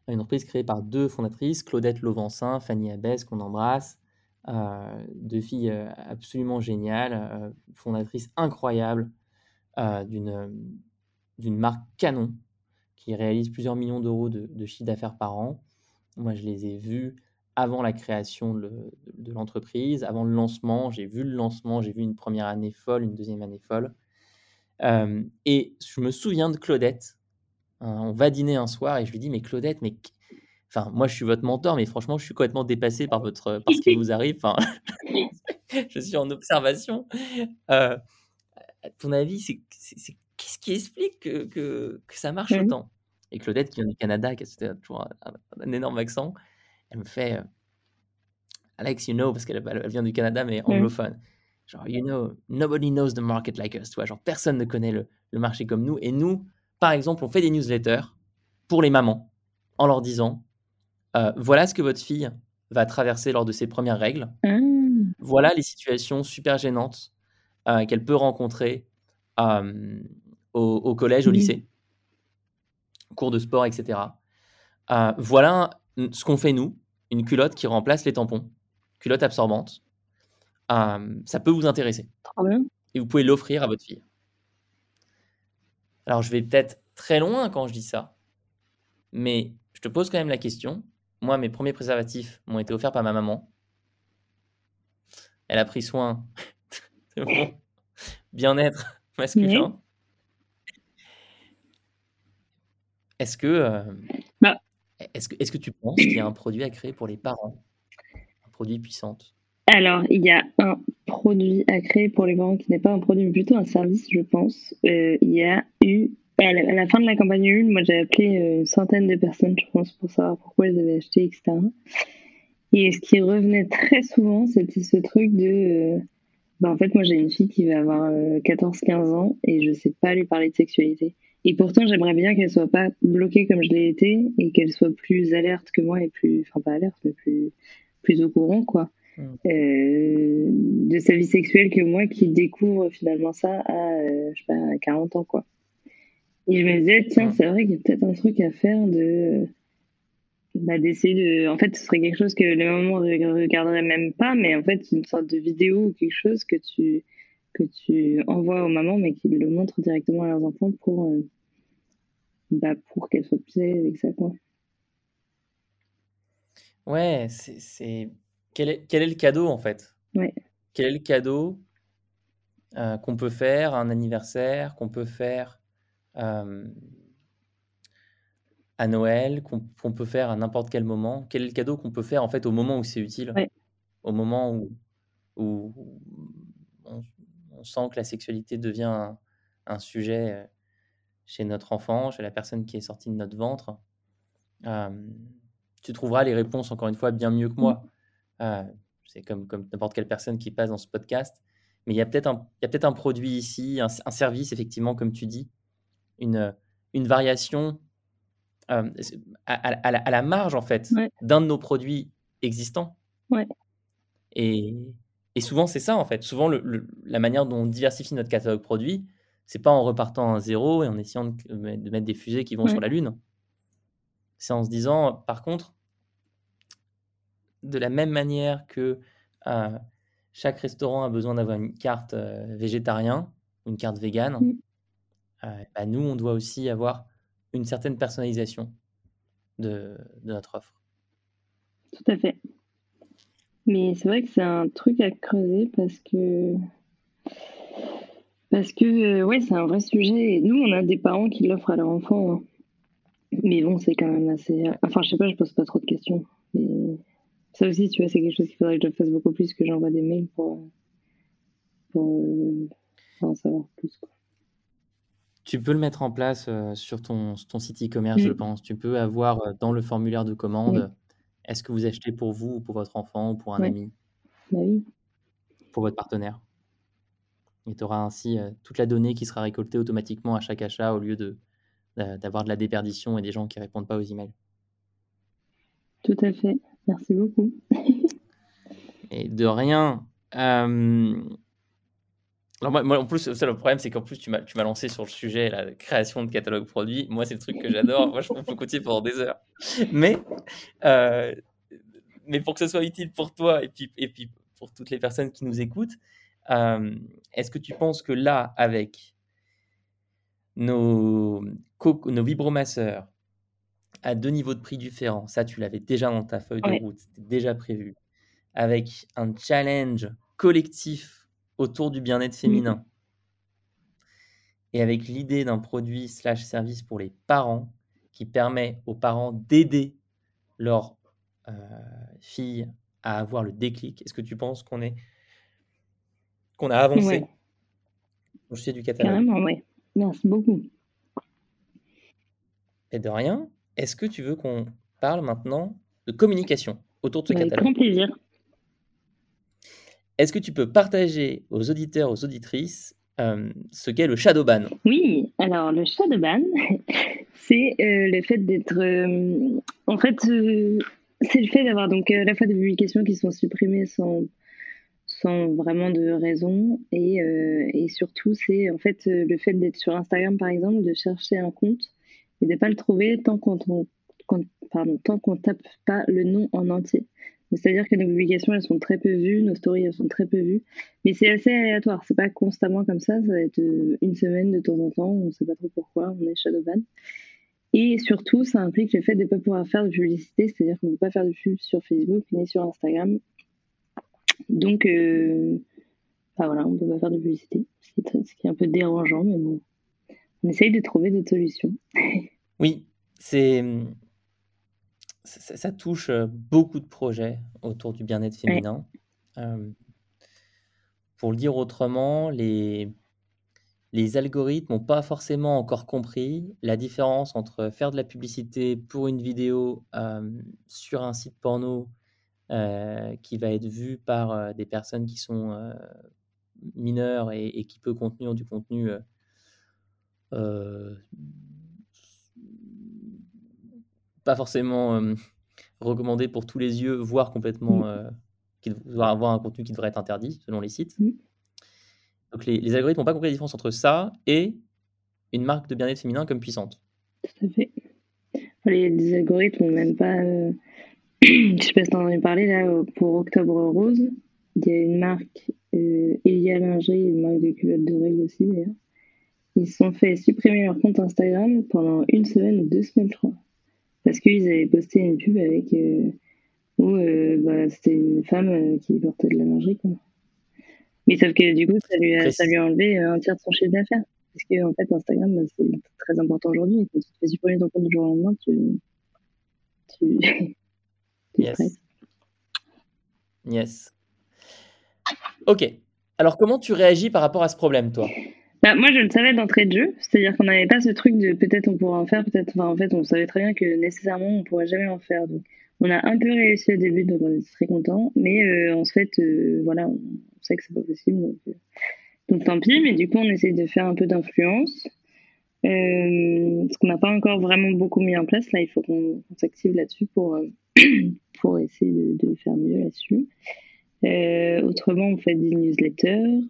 Une entreprise créée par deux fondatrices, Claudette Lauvencin, Fanny Abès, qu'on embrasse, deux filles euh, absolument géniales, euh, fondatrices incroyables, euh, d'une marque canon qui réalise plusieurs millions d'euros de, chiffre d'affaires par an. Moi, je les ai vus avant la création de, l'entreprise, avant le lancement. J'ai vu le lancement, j'ai vu une première année folle, une deuxième année folle. Euh, et je me souviens de Claudette. Hein, on va dîner un soir et je lui dis Mais Claudette, mais. Enfin, moi, je suis votre mentor, mais franchement, je suis complètement dépassé par, votre, par ce qui vous arrive. Enfin, (laughs) je suis en observation. Euh, à ton avis, c'est qu'est-ce qui explique que, que, ça marche mmh. autant? Et Claudette, qui vient du Canada, qui a toujours un, énorme accent, elle me fait euh, Alex, you know, parce qu'elle vient du Canada, mais mmh. anglophone. Genre, you know, nobody knows the market like us. Tu genre, personne ne connaît le, le marché comme nous. Et nous, par exemple, on fait des newsletters pour les mamans en leur disant euh, voilà ce que votre fille va traverser lors de ses premières règles. Mmh. Voilà les situations super gênantes euh, qu'elle peut rencontrer euh, au, collège, au lycée, cours de sport, etc. Voilà ce qu'on fait nous, une culotte qui remplace les tampons, culotte absorbante. ça peut vous intéresser. Et vous pouvez l'offrir à votre fille. Alors, je vais peut-être très loin quand je dis ça, mais je te pose quand même la question. Moi, mes premiers préservatifs m'ont été offerts par ma maman. Elle a pris soin (laughs) bien-être (laughs) masculin. Est-ce que, euh, bah. est-ce que, est-ce que tu penses qu'il y a un produit à créer pour les parents, un produit puissant? Alors, il y a un produit à créer pour les parents qui n'est pas un produit, mais plutôt un service, je pense. Euh, il y a eu à la, fin de la campagne une, moi j'ai appelé euh, une centaine de personnes, je pense, pour savoir pourquoi elles avaient acheté, etc. Et ce qui revenait très souvent, c'était ce truc de bah, en fait, moi, j'ai une fille qui va avoir 14-15 euh, ans et je sais pas lui parler de sexualité. Et pourtant, j'aimerais bien qu'elle soit pas bloquée comme je l'ai été et qu'elle soit plus alerte que moi et plus, enfin pas alerte, mais plus, plus au courant, quoi. mm. de sa vie sexuelle que moi qui découvre finalement ça à, je sais pas, 40 ans, quoi. Et je me disais, tiens, c'est vrai qu'il y a peut-être un truc à faire de bah, d'essayer de. En fait, ce serait quelque chose que les mamans ne regarderaient même pas, mais en fait, une sorte de vidéo ou quelque chose que tu, que tu envoies aux mamans, mais qu'ils le montrent directement à leurs enfants pour, euh, bah, pour qu'elles soient plus avec ça, quoi. Ouais, c'est. Quel est, quel est le cadeau, en fait? Ouais. Quel est le cadeau euh, qu'on peut faire à un anniversaire, qu'on peut faire. Euh, à Noël, qu'on peut faire à n'importe quel moment? Quel est le cadeau qu'on peut faire en fait au moment où c'est utile? Au moment où, où on, sent que la sexualité devient un, sujet euh, chez notre enfant, chez la personne qui est sortie de notre ventre. tu trouveras les réponses encore une fois bien mieux que moi. Mmh. Euh, c'est comme, comme n'importe quelle personne qui passe dans ce podcast. Mais il y a peut-être un, peut un produit ici, un, service, effectivement, comme tu dis, une, une variation euh, à, la, marge, en fait, d'un de nos produits existants. Et, souvent, c'est ça, en fait. Souvent, la manière dont on diversifie notre catalogue produit, c'est pas en repartant à zéro et en essayant de, mettre des fusées qui vont sur la Lune. C'est en se disant, par contre, de la même manière que euh, chaque restaurant a besoin d'avoir une carte euh, végétarien, une carte végane, mm. Bah, nous, on doit aussi avoir une certaine personnalisation de, notre offre. Tout à fait. Mais c'est vrai que c'est un truc à creuser parce que parce que euh, ouais, c'est un vrai sujet. Nous, on a des parents qui l'offrent à leurs enfants. Hein. Mais bon, c'est quand même assez. Enfin, je sais pas, je pose pas trop de questions. Mais ça aussi, tu vois, c'est quelque chose qu'il faudrait que je fasse beaucoup plus, que j'envoie des mails pour, pour, euh, en savoir plus. Quoi. Tu peux le mettre en place sur ton, ton site e-commerce, je mmh. pense. Tu peux avoir dans le formulaire de commande, est-ce que vous achetez pour vous ou pour votre enfant ou pour un ami? Bah oui. Pour votre partenaire. Et tu auras ainsi toute la donnée qui sera récoltée automatiquement à chaque achat au lieu de, d'avoir de la déperdition et des gens qui ne répondent pas aux emails. Tout à fait. Merci beaucoup. (laughs) et de rien. Alors moi, en plus, ça, le problème, c'est qu'en plus, tu m'as, tu m'as lancé sur le sujet, la création de catalogue produit. Moi, c'est le truc que j'adore. moi, je peux continuer pendant des heures. Mais, euh, mais pour que ce soit utile pour toi et puis, et puis pour toutes les personnes qui nous écoutent, euh, est-ce que tu penses que là, avec nos, nos vibromasseurs à deux niveaux de prix différents, ça, tu l'avais déjà dans ta feuille de route, c'était déjà prévu, avec un challenge collectif autour du bien-être mmh. féminin. Et avec l'idée d'un produit slash service pour les parents qui permet aux parents d'aider leur euh, fille à avoir le déclic. Est-ce que tu penses qu'on est qu'on a avancé au sujet du catalogue? Carrément, oui. Merci beaucoup. Et de rien, est-ce que tu veux qu'on parle maintenant de communication autour de ce catalogue? Avec grand plaisir. Est-ce que tu peux partager aux auditeurs, aux auditrices, euh, ce qu'est le shadow ban Oui, alors le shadow ban, (laughs) c'est euh, le fait d'être. Euh, en fait, c'est le fait d'avoir donc à la fois des publications qui sont supprimées sans, vraiment de raison et, surtout, c'est en fait le fait d'être sur Instagram par exemple, de chercher un compte et de ne pas le trouver tant qu'on qu'on tape pas le nom en entier. C'est-à-dire que nos publications, elles sont très peu vues, nos stories, elles sont très peu vues. Mais c'est assez aléatoire, c'est pas constamment comme ça, ça va être euh, une semaine de temps en temps, on sait pas trop pourquoi, on est shadowban. Et surtout, ça implique le fait de ne pas pouvoir faire de publicité, c'est-à-dire qu'on ne peut pas faire de pub sur Facebook ni sur Instagram. Donc, euh, voilà, on ne peut pas faire de publicité, ce qui, est, un peu dérangeant, mais bon, on essaye de trouver des solutions. (laughs) oui, c'est ça, touche beaucoup de projets autour du bien-être féminin. pour le dire autrement, les, les algorithmes n'ont pas forcément encore compris la différence entre faire de la publicité pour une vidéo sur un site porno qui va être vu par des personnes qui sont mineures et, qui peut contenir du contenu pas forcément recommandé pour tous les yeux, voire complètement qui doit avoir un contenu qui devrait être interdit selon les sites. Donc les, les algorithmes n'ont pas compris la différence entre ça et une marque de bien-être féminin comme puissante. Tout à fait. Les, les algorithmes n'ont même pas. euh, (clears throat) je sais pas si t'en as parlé là, pour Octobre Rose, il y a une marque, euh, Elia Lingerie, une marque de culottes de règles aussi d'ailleurs. Ils se sont fait supprimer leur compte Instagram pendant une semaine ou deux semaines, je crois. Parce qu'ils avaient posté une pub avec. euh, où euh, bah, c'était une femme euh, qui portait de la lingerie, quoi. Mais sauf que du coup, ça lui a, ça lui a enlevé un tiers de son chiffre d'affaires. Parce que en fait, Instagram, bah, c'est très important aujourd'hui. Et quand tu te fais supprimer ton compte du jour au lendemain, tu. tu. (laughs) tu Yes. Yes. Ok. Alors comment tu réagis par rapport à ce problème, toi? Bah, moi, je le savais d'entrée de jeu, c'est-à-dire qu'on n'avait pas ce truc de peut-être on pourra en faire, peut-être. Enfin, en fait, on savait très bien que nécessairement on pourrait jamais en faire. Donc, on a un peu réussi au début, donc on était très contents. Mais euh, en fait, euh, voilà, on sait que c'est pas possible, donc, euh, tant pis. Mais du coup, on essaye de faire un peu d'influence. Euh, ce qu'on n'a pas encore vraiment beaucoup mis en place. Là, il faut qu'on s'active là-dessus pour, euh, (clears throat) pour essayer de, de faire mieux là-dessus. Autrement, on fait des newsletters.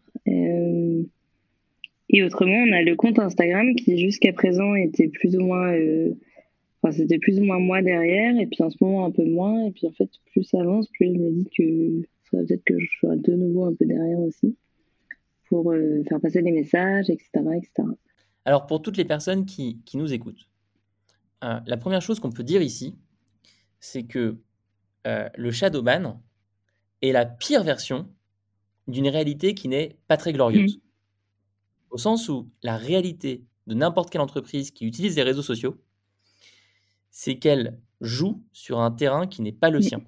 Et autrement, on a le compte Instagram qui jusqu'à présent était plus ou moins, euh, enfin c'était plus ou moins moi derrière, et puis en ce moment un peu moins. Et puis en fait, plus ça avance, plus je me dis que faudrait peut-être que je sois de nouveau un peu derrière aussi pour euh, faire passer des messages, etc., etc. Alors pour toutes les personnes qui, qui nous écoutent, euh, la première chose qu'on peut dire ici, c'est que le shadowban est la pire version d'une réalité qui n'est pas très glorieuse. Au sens où la réalité de n'importe quelle entreprise qui utilise les réseaux sociaux, c'est qu'elle joue sur un terrain qui n'est pas le sien.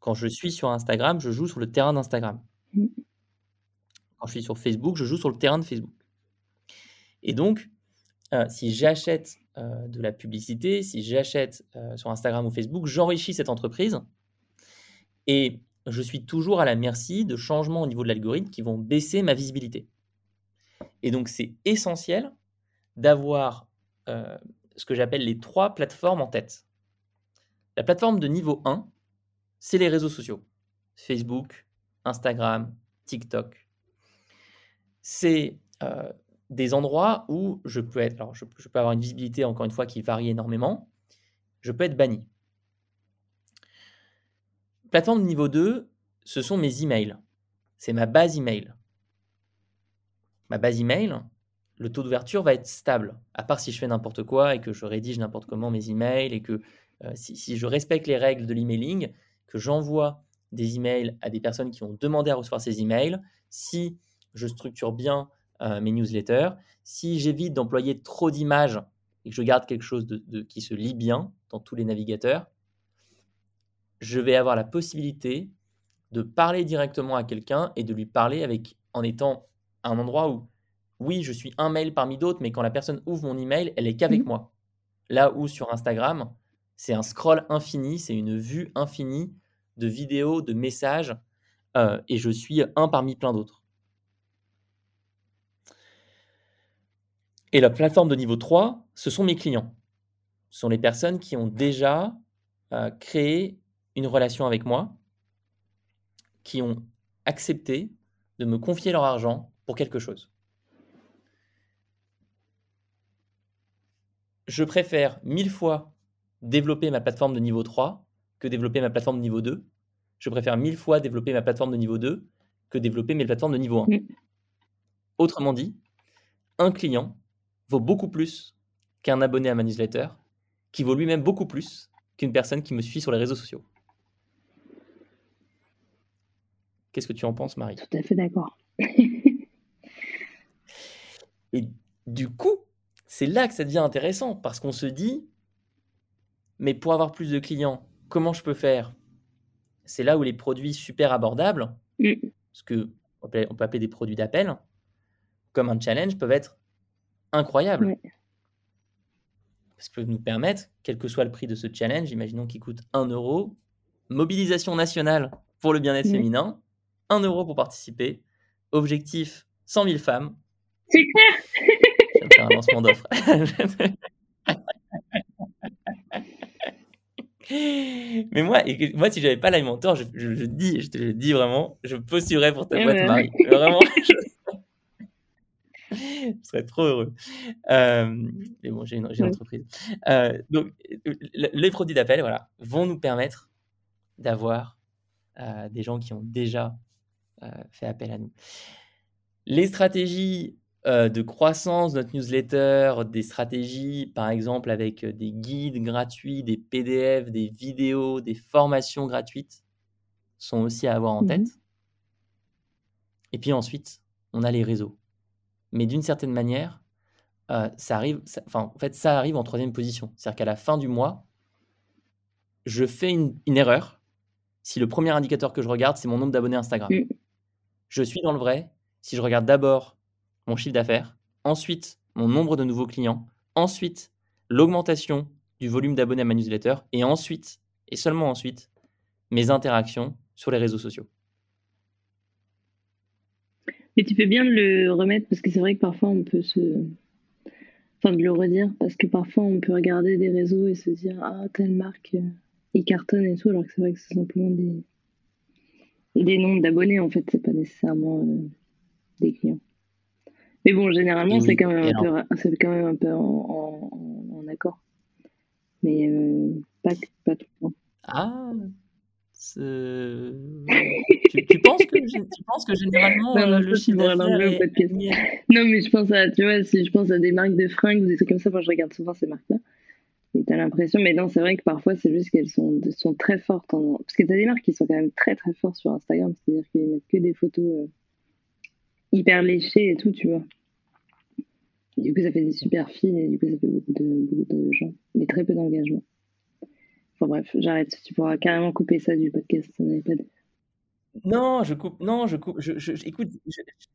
Quand je suis sur Instagram, je joue sur le terrain d'Instagram. Mm. Quand je suis sur Facebook, je joue sur le terrain de Facebook. Et donc, euh, si j'achète euh, de la publicité, si j'achète euh, sur Instagram ou Facebook, j'enrichis cette entreprise et je suis toujours à la merci de changements au niveau de l'algorithme qui vont baisser ma visibilité. Et donc, c'est essentiel d'avoir euh, ce que j'appelle les trois plateformes en tête. La plateforme de niveau 1, c'est les réseaux sociaux. Facebook, Instagram, TikTok. C'est euh, des endroits où je peux être, alors je, je peux avoir une visibilité encore une fois qui varie énormément. Je peux être banni. Plateforme de niveau 2, ce sont mes emails. C'est ma base email. Ma base email, le taux d'ouverture va être stable, à part si je fais n'importe quoi et que je rédige n'importe comment mes emails et que euh, si, je respecte les règles de l'emailing, que j'envoie des emails à des personnes qui ont demandé à recevoir ces emails, si je structure bien euh, mes newsletters, si j'évite d'employer trop d'images et que je garde quelque chose de, qui se lit bien dans tous les navigateurs, je vais avoir la possibilité de parler directement à quelqu'un et de lui parler avec en étant un endroit où oui, je suis un mail parmi d'autres, mais quand la personne ouvre mon email, elle est qu'avec Mhm. moi. Là où sur Instagram, c'est un scroll infini, c'est une vue infinie de vidéos, de messages, euh, et je suis un parmi plein d'autres. Et la plateforme de niveau 3, ce sont mes clients. Ce sont les personnes qui ont déjà euh, créé une relation avec moi, qui ont accepté de me confier leur argent pour quelque chose. Je préfère mille fois développer ma plateforme de niveau 3 que développer ma plateforme de niveau 2. Je préfère mille fois développer ma plateforme de niveau 2 que développer mes plateformes de niveau 1. Mm. Autrement dit, un client vaut beaucoup plus qu'un abonné à ma newsletter, qui vaut lui-même beaucoup plus qu'une personne qui me suit sur les réseaux sociaux. Qu'est-ce que tu en penses, Marie? Tout à fait d'accord. (laughs) Et du coup, c'est là que ça devient intéressant parce qu'on se dit, mais pour avoir plus de clients, comment je peux faire? C'est là où les produits super abordables, Mm. ce que on peut, on peut appeler des produits d'appel, comme un challenge, peuvent être incroyables. Ouais. Parce peuvent nous permettre, quel que soit le prix de ce challenge, imaginons qu'il coûte 1 euro, mobilisation nationale pour le bien-être féminin, 1 euro pour participer, objectif 100 000 femmes, C'est clair. je de faire un lancement d'offre. (laughs) Mais moi, moi si j'avais pas l'alimenteur, je, je, dis, je te le dis vraiment, je postulerais pour ta Eh boîte ouais. Marie. Vraiment, je, (laughs) je serais trop heureux. Euh, mais bon, j'ai une, entreprise. Euh, donc, le- les produits d'appel, voilà, vont nous permettre d'avoir euh, des gens qui ont déjà fait appel à nous. Les stratégies euh, de croissance notre newsletter, des stratégies, par exemple, avec euh, des guides gratuits, des PDF, des vidéos, des formations gratuites, sont aussi à avoir en Mhm. tête. Et puis ensuite, on a les réseaux. Mais d'une certaine manière, euh, ça arrive, ça- enfin, en fait, ça arrive en troisième position. C'est-à-dire qu'à la fin du mois, je fais une, une erreur si le premier indicateur que je regarde, c'est mon nombre d'abonnés Instagram. Mm. Je suis dans le vrai si je regarde d'abord mon chiffre d'affaires, ensuite mon nombre de nouveaux clients, ensuite l'augmentation du volume d'abonnés à ma newsletter, et ensuite, et seulement ensuite, mes interactions sur les réseaux sociaux. Mais tu fais bien le remettre parce que c'est vrai que parfois on peut se. Enfin, de le redire parce que parfois on peut regarder des réseaux et se dire Ah, telle marque, euh, il cartonne et tout, alors que c'est vrai que c'est simplement des, des nombres d'abonnés en fait, c'est pas nécessairement euh, des clients. Mais bon, généralement, c'est quand même un peu, ra- c'est quand même un peu en, en, en- en accord. Mais euh, pas, pas tout le temps. Ah, tu, tu penses que, tu penses que généralement Non, non, euh, le chiffre d'affaires est- Non, mais je pense à, tu vois, si je pense à des marques de fringues ou des trucs comme ça, moi je regarde souvent ces marques-là. Et t'as l'impression, mais non, c'est vrai que parfois c'est juste qu'elles sont, sont très fortes. En... Parce que t'as des marques qui sont quand même très très fortes sur Instagram, c'est-à-dire qu'ils mettent que des photos euh, hyper léchées et tout, tu vois. Du coup, ça fait des super filles et du coup, ça fait beaucoup de, beaucoup de gens, mais très peu d'engagement. Enfin bref, j'arrête. Tu pourras carrément couper ça du podcast. De... Non, je coupe. Non, je coupe. Je, écoute,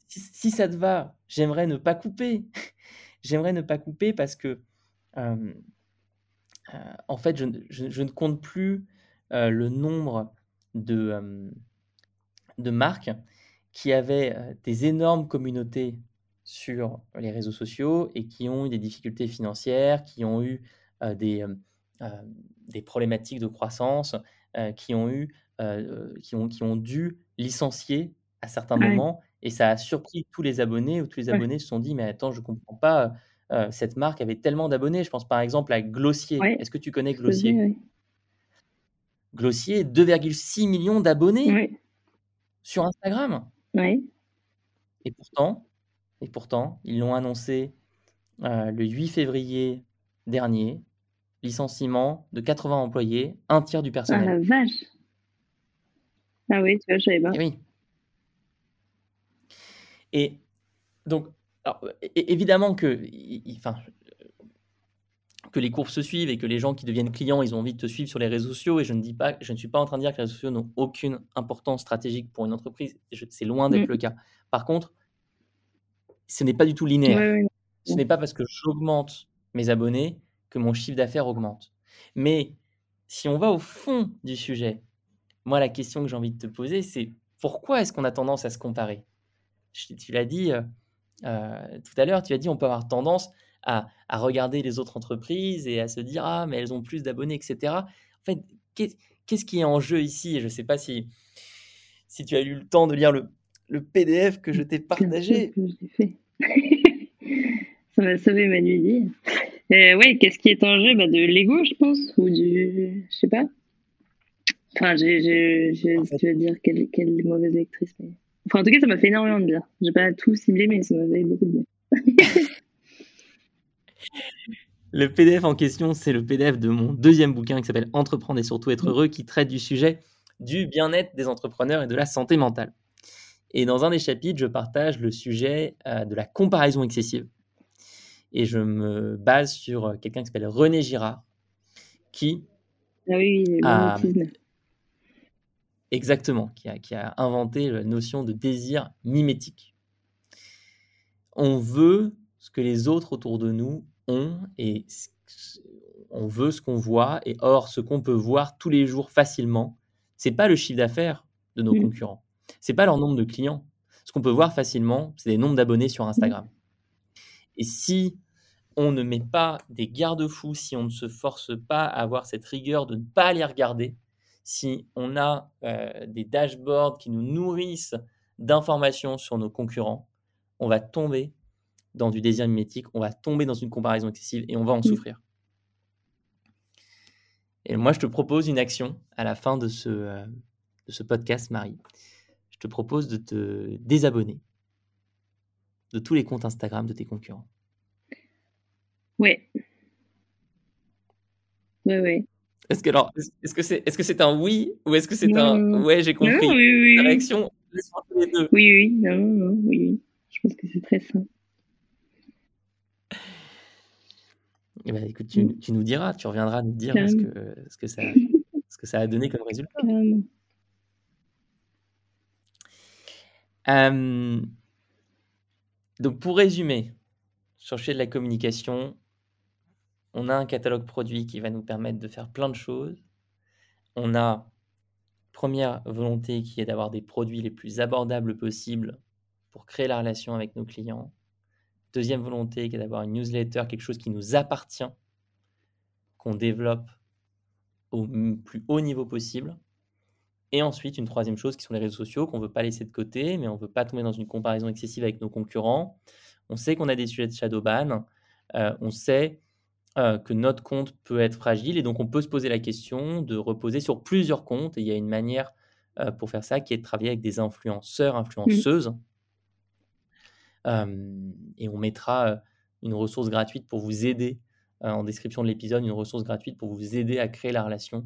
si, ça te va, j'aimerais ne pas couper. (laughs) J'aimerais ne pas couper parce que, euh, euh, en fait, je, ne- compte plus euh, le nombre de, de marques qui avaient des énormes communautés sur les réseaux sociaux et qui ont eu des difficultés financières, qui ont eu euh, des, euh, des problématiques de croissance, euh, qui ont eu, qui ont, qui ont dû licencier à certains moments et ça a surpris tous les abonnés où tous les abonnés se sont dit mais attends je comprends pas cette marque avait tellement d'abonnés je pense par exemple à Glossier. Est-ce que tu connais Glossier? Glossier 2,6 millions d'abonnés sur Instagram? Et pourtant et pourtant ils l'ont annoncé euh, le 8 février dernier licenciement de 80 employés un tiers du Ah personnel la vache. Ah oui, tu vois, je savais pas. Eh oui. Et donc, alors, évidemment que, enfin, que les courbes se suivent et que les gens qui deviennent clients, ils ont envie de te suivre sur les réseaux sociaux. Et je ne dis pas, je ne suis pas en train de dire que les réseaux sociaux n'ont aucune importance stratégique pour une entreprise. C'est loin d'être Mm. le cas. Par contre, ce n'est pas du tout linéaire. Ce n'est pas parce que j'augmente mes abonnés que mon chiffre d'affaires augmente. Mais si on va au fond du sujet, moi, la question que j'ai envie de te poser, c'est pourquoi est-ce qu'on a tendance à se comparer? Je- Tu l'as dit euh, euh, tout à l'heure, tu as dit on peut avoir tendance à, à regarder les autres entreprises et à se dire ah mais elles ont plus d'abonnés, etc. En fait, qu'est- qu'est-ce qui est en jeu ici? Et Je ne sais pas si, si tu as eu le temps de lire le, le PDF que je t'ai partagé. que je l'ai fait. (laughs) Ça m'a sauvé ma nuit d'hier. Euh, ouais, qu'est-ce qui est en jeu? Bah, De l'ego, je pense, ou du. Je sais pas. Enfin, j'ai, j'ai- En fait- dire quelle, quelle mauvaise lectrice. Mais... Enfin, en tout cas, ça m'a fait énormément de bien. J'ai pas tout ciblé, mais ça m'a fait beaucoup de bien. (laughs) Le PDF en question, c'est le PDF de mon deuxième bouquin qui s'appelle Entreprendre et surtout être heureux, qui traite du sujet du bien-être des entrepreneurs et de la santé mentale. Et dans un des chapitres, je partage le sujet euh, de la comparaison excessive. Et je me base sur euh, quelqu'un qui s'appelle René Girard, qui, Ah oui, le exactement, qui a, qui a inventé la notion de désir mimétique. On veut ce que les autres autour de nous ont et on veut ce qu'on voit. Et or, ce qu'on peut voir tous les jours facilement, c'est pas le chiffre d'affaires de nos Mm. concurrents. C'est pas leur nombre de clients. Ce qu'on peut voir facilement, c'est des nombres d'abonnés sur Instagram. Et si on ne met pas des garde-fous, si on ne se force pas à avoir cette rigueur de ne pas les regarder, si on a euh, des dashboards qui nous nourrissent d'informations sur nos concurrents, on va tomber dans du désir mimétique, on va tomber dans une comparaison excessive et on va en souffrir. Et moi, je te propose une action à la fin de ce, euh, de ce podcast, Marie. Je te propose de te désabonner de tous les comptes Instagram de tes concurrents. Ouais. Ouais, ouais. Est-ce que alors, est-ce que c'est, est-ce que c'est un oui ou est-ce que c'est un ouais, j'ai compris? Non, oui, oui, La réaction, les deux. Oui, oui, non, non, oui, oui. Je pense que c'est très simple. Eh ben, écoute, tu, tu, nous diras, tu reviendras nous dire ce que, ce, que ça, (laughs) ce que ça a donné comme résultat. Euh, donc pour résumer, sur le sujet de la communication, on a un catalogue produit qui va nous permettre de faire plein de choses. On a première volonté qui est d'avoir des produits les plus abordables possibles pour créer la relation avec nos clients. Deuxième volonté qui est d'avoir une newsletter, quelque chose qui nous appartient, qu'on développe au plus haut niveau possible. Et ensuite, une troisième chose qui sont les réseaux sociaux qu'on ne veut pas laisser de côté, mais on ne veut pas tomber dans une comparaison excessive avec nos concurrents. On sait qu'on a des sujets de shadow ban. Euh, on sait euh, que notre compte peut être fragile et donc on peut se poser la question de reposer sur plusieurs comptes. Et il y a une manière euh, pour faire ça qui est de travailler avec des influenceurs, influenceuses. Mmh. Et on mettra une ressource gratuite pour vous aider en description de l'épisode, une ressource gratuite pour vous aider à créer la relation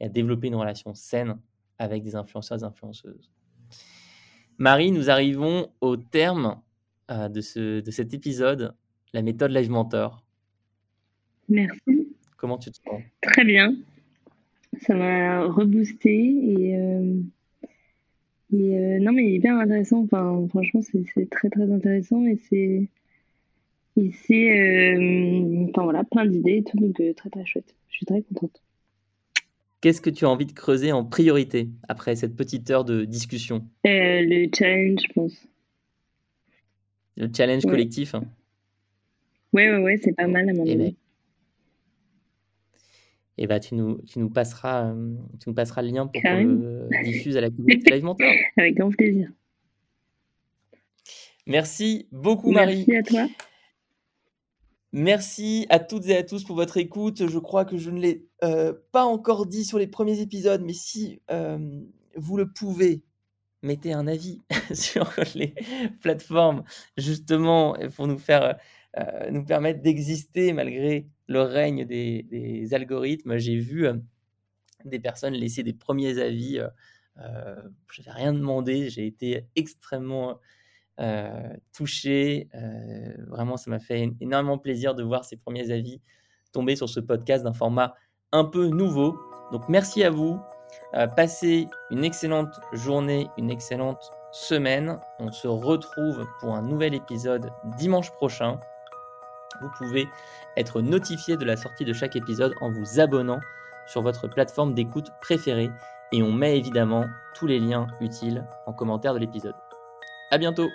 et à développer une relation saine avec des influenceurs et influenceuses. Marie, nous arrivons au terme euh, de, ce, de cet épisode, la méthode Live Mentor. Merci. Comment tu te sens? Très bien. Ça m'a reboosté et, euh, et euh, non mais il est bien intéressant. Enfin, franchement, c'est très très intéressant et c'est c'est enfin voilà plein d'idées et tout donc très très chouette. Je suis très contente. Qu'est-ce que tu as envie de creuser en priorité après cette petite heure de discussion? Le challenge, je pense. Le challenge collectif Oui, oui, oui, c'est pas mal à mon eh ben, avis. Et bah, tu nous, tu nous, passeras, euh, tu nous passeras le lien pour qu'on le diffuse à la communauté Live Mentor. (laughs) Avec grand plaisir. Merci beaucoup, Marie. Merci à toi. Merci à toutes et à tous pour votre écoute. Je crois que je ne l'ai euh, pas encore dit sur les premiers épisodes, mais si euh, vous le pouvez, mettez un avis (laughs) sur les plateformes, justement, pour nous faire euh, nous permettre d'exister malgré le règne des, algorithmes. J'ai vu des personnes laisser des premiers avis. je n'avais rien demandé. J'ai été extrêmement euh, touché. Euh, vraiment, ça m'a fait énormément plaisir de voir ces premiers avis tomber sur ce podcast d'un format un peu nouveau. Donc merci à vous. Euh, passez une excellente journée, une excellente semaine. On se retrouve pour un nouvel épisode dimanche prochain. Vous pouvez être notifié de la sortie de chaque épisode en vous abonnant sur votre plateforme d'écoute préférée et on met évidemment tous les liens utiles en commentaire de l'épisode. À bientôt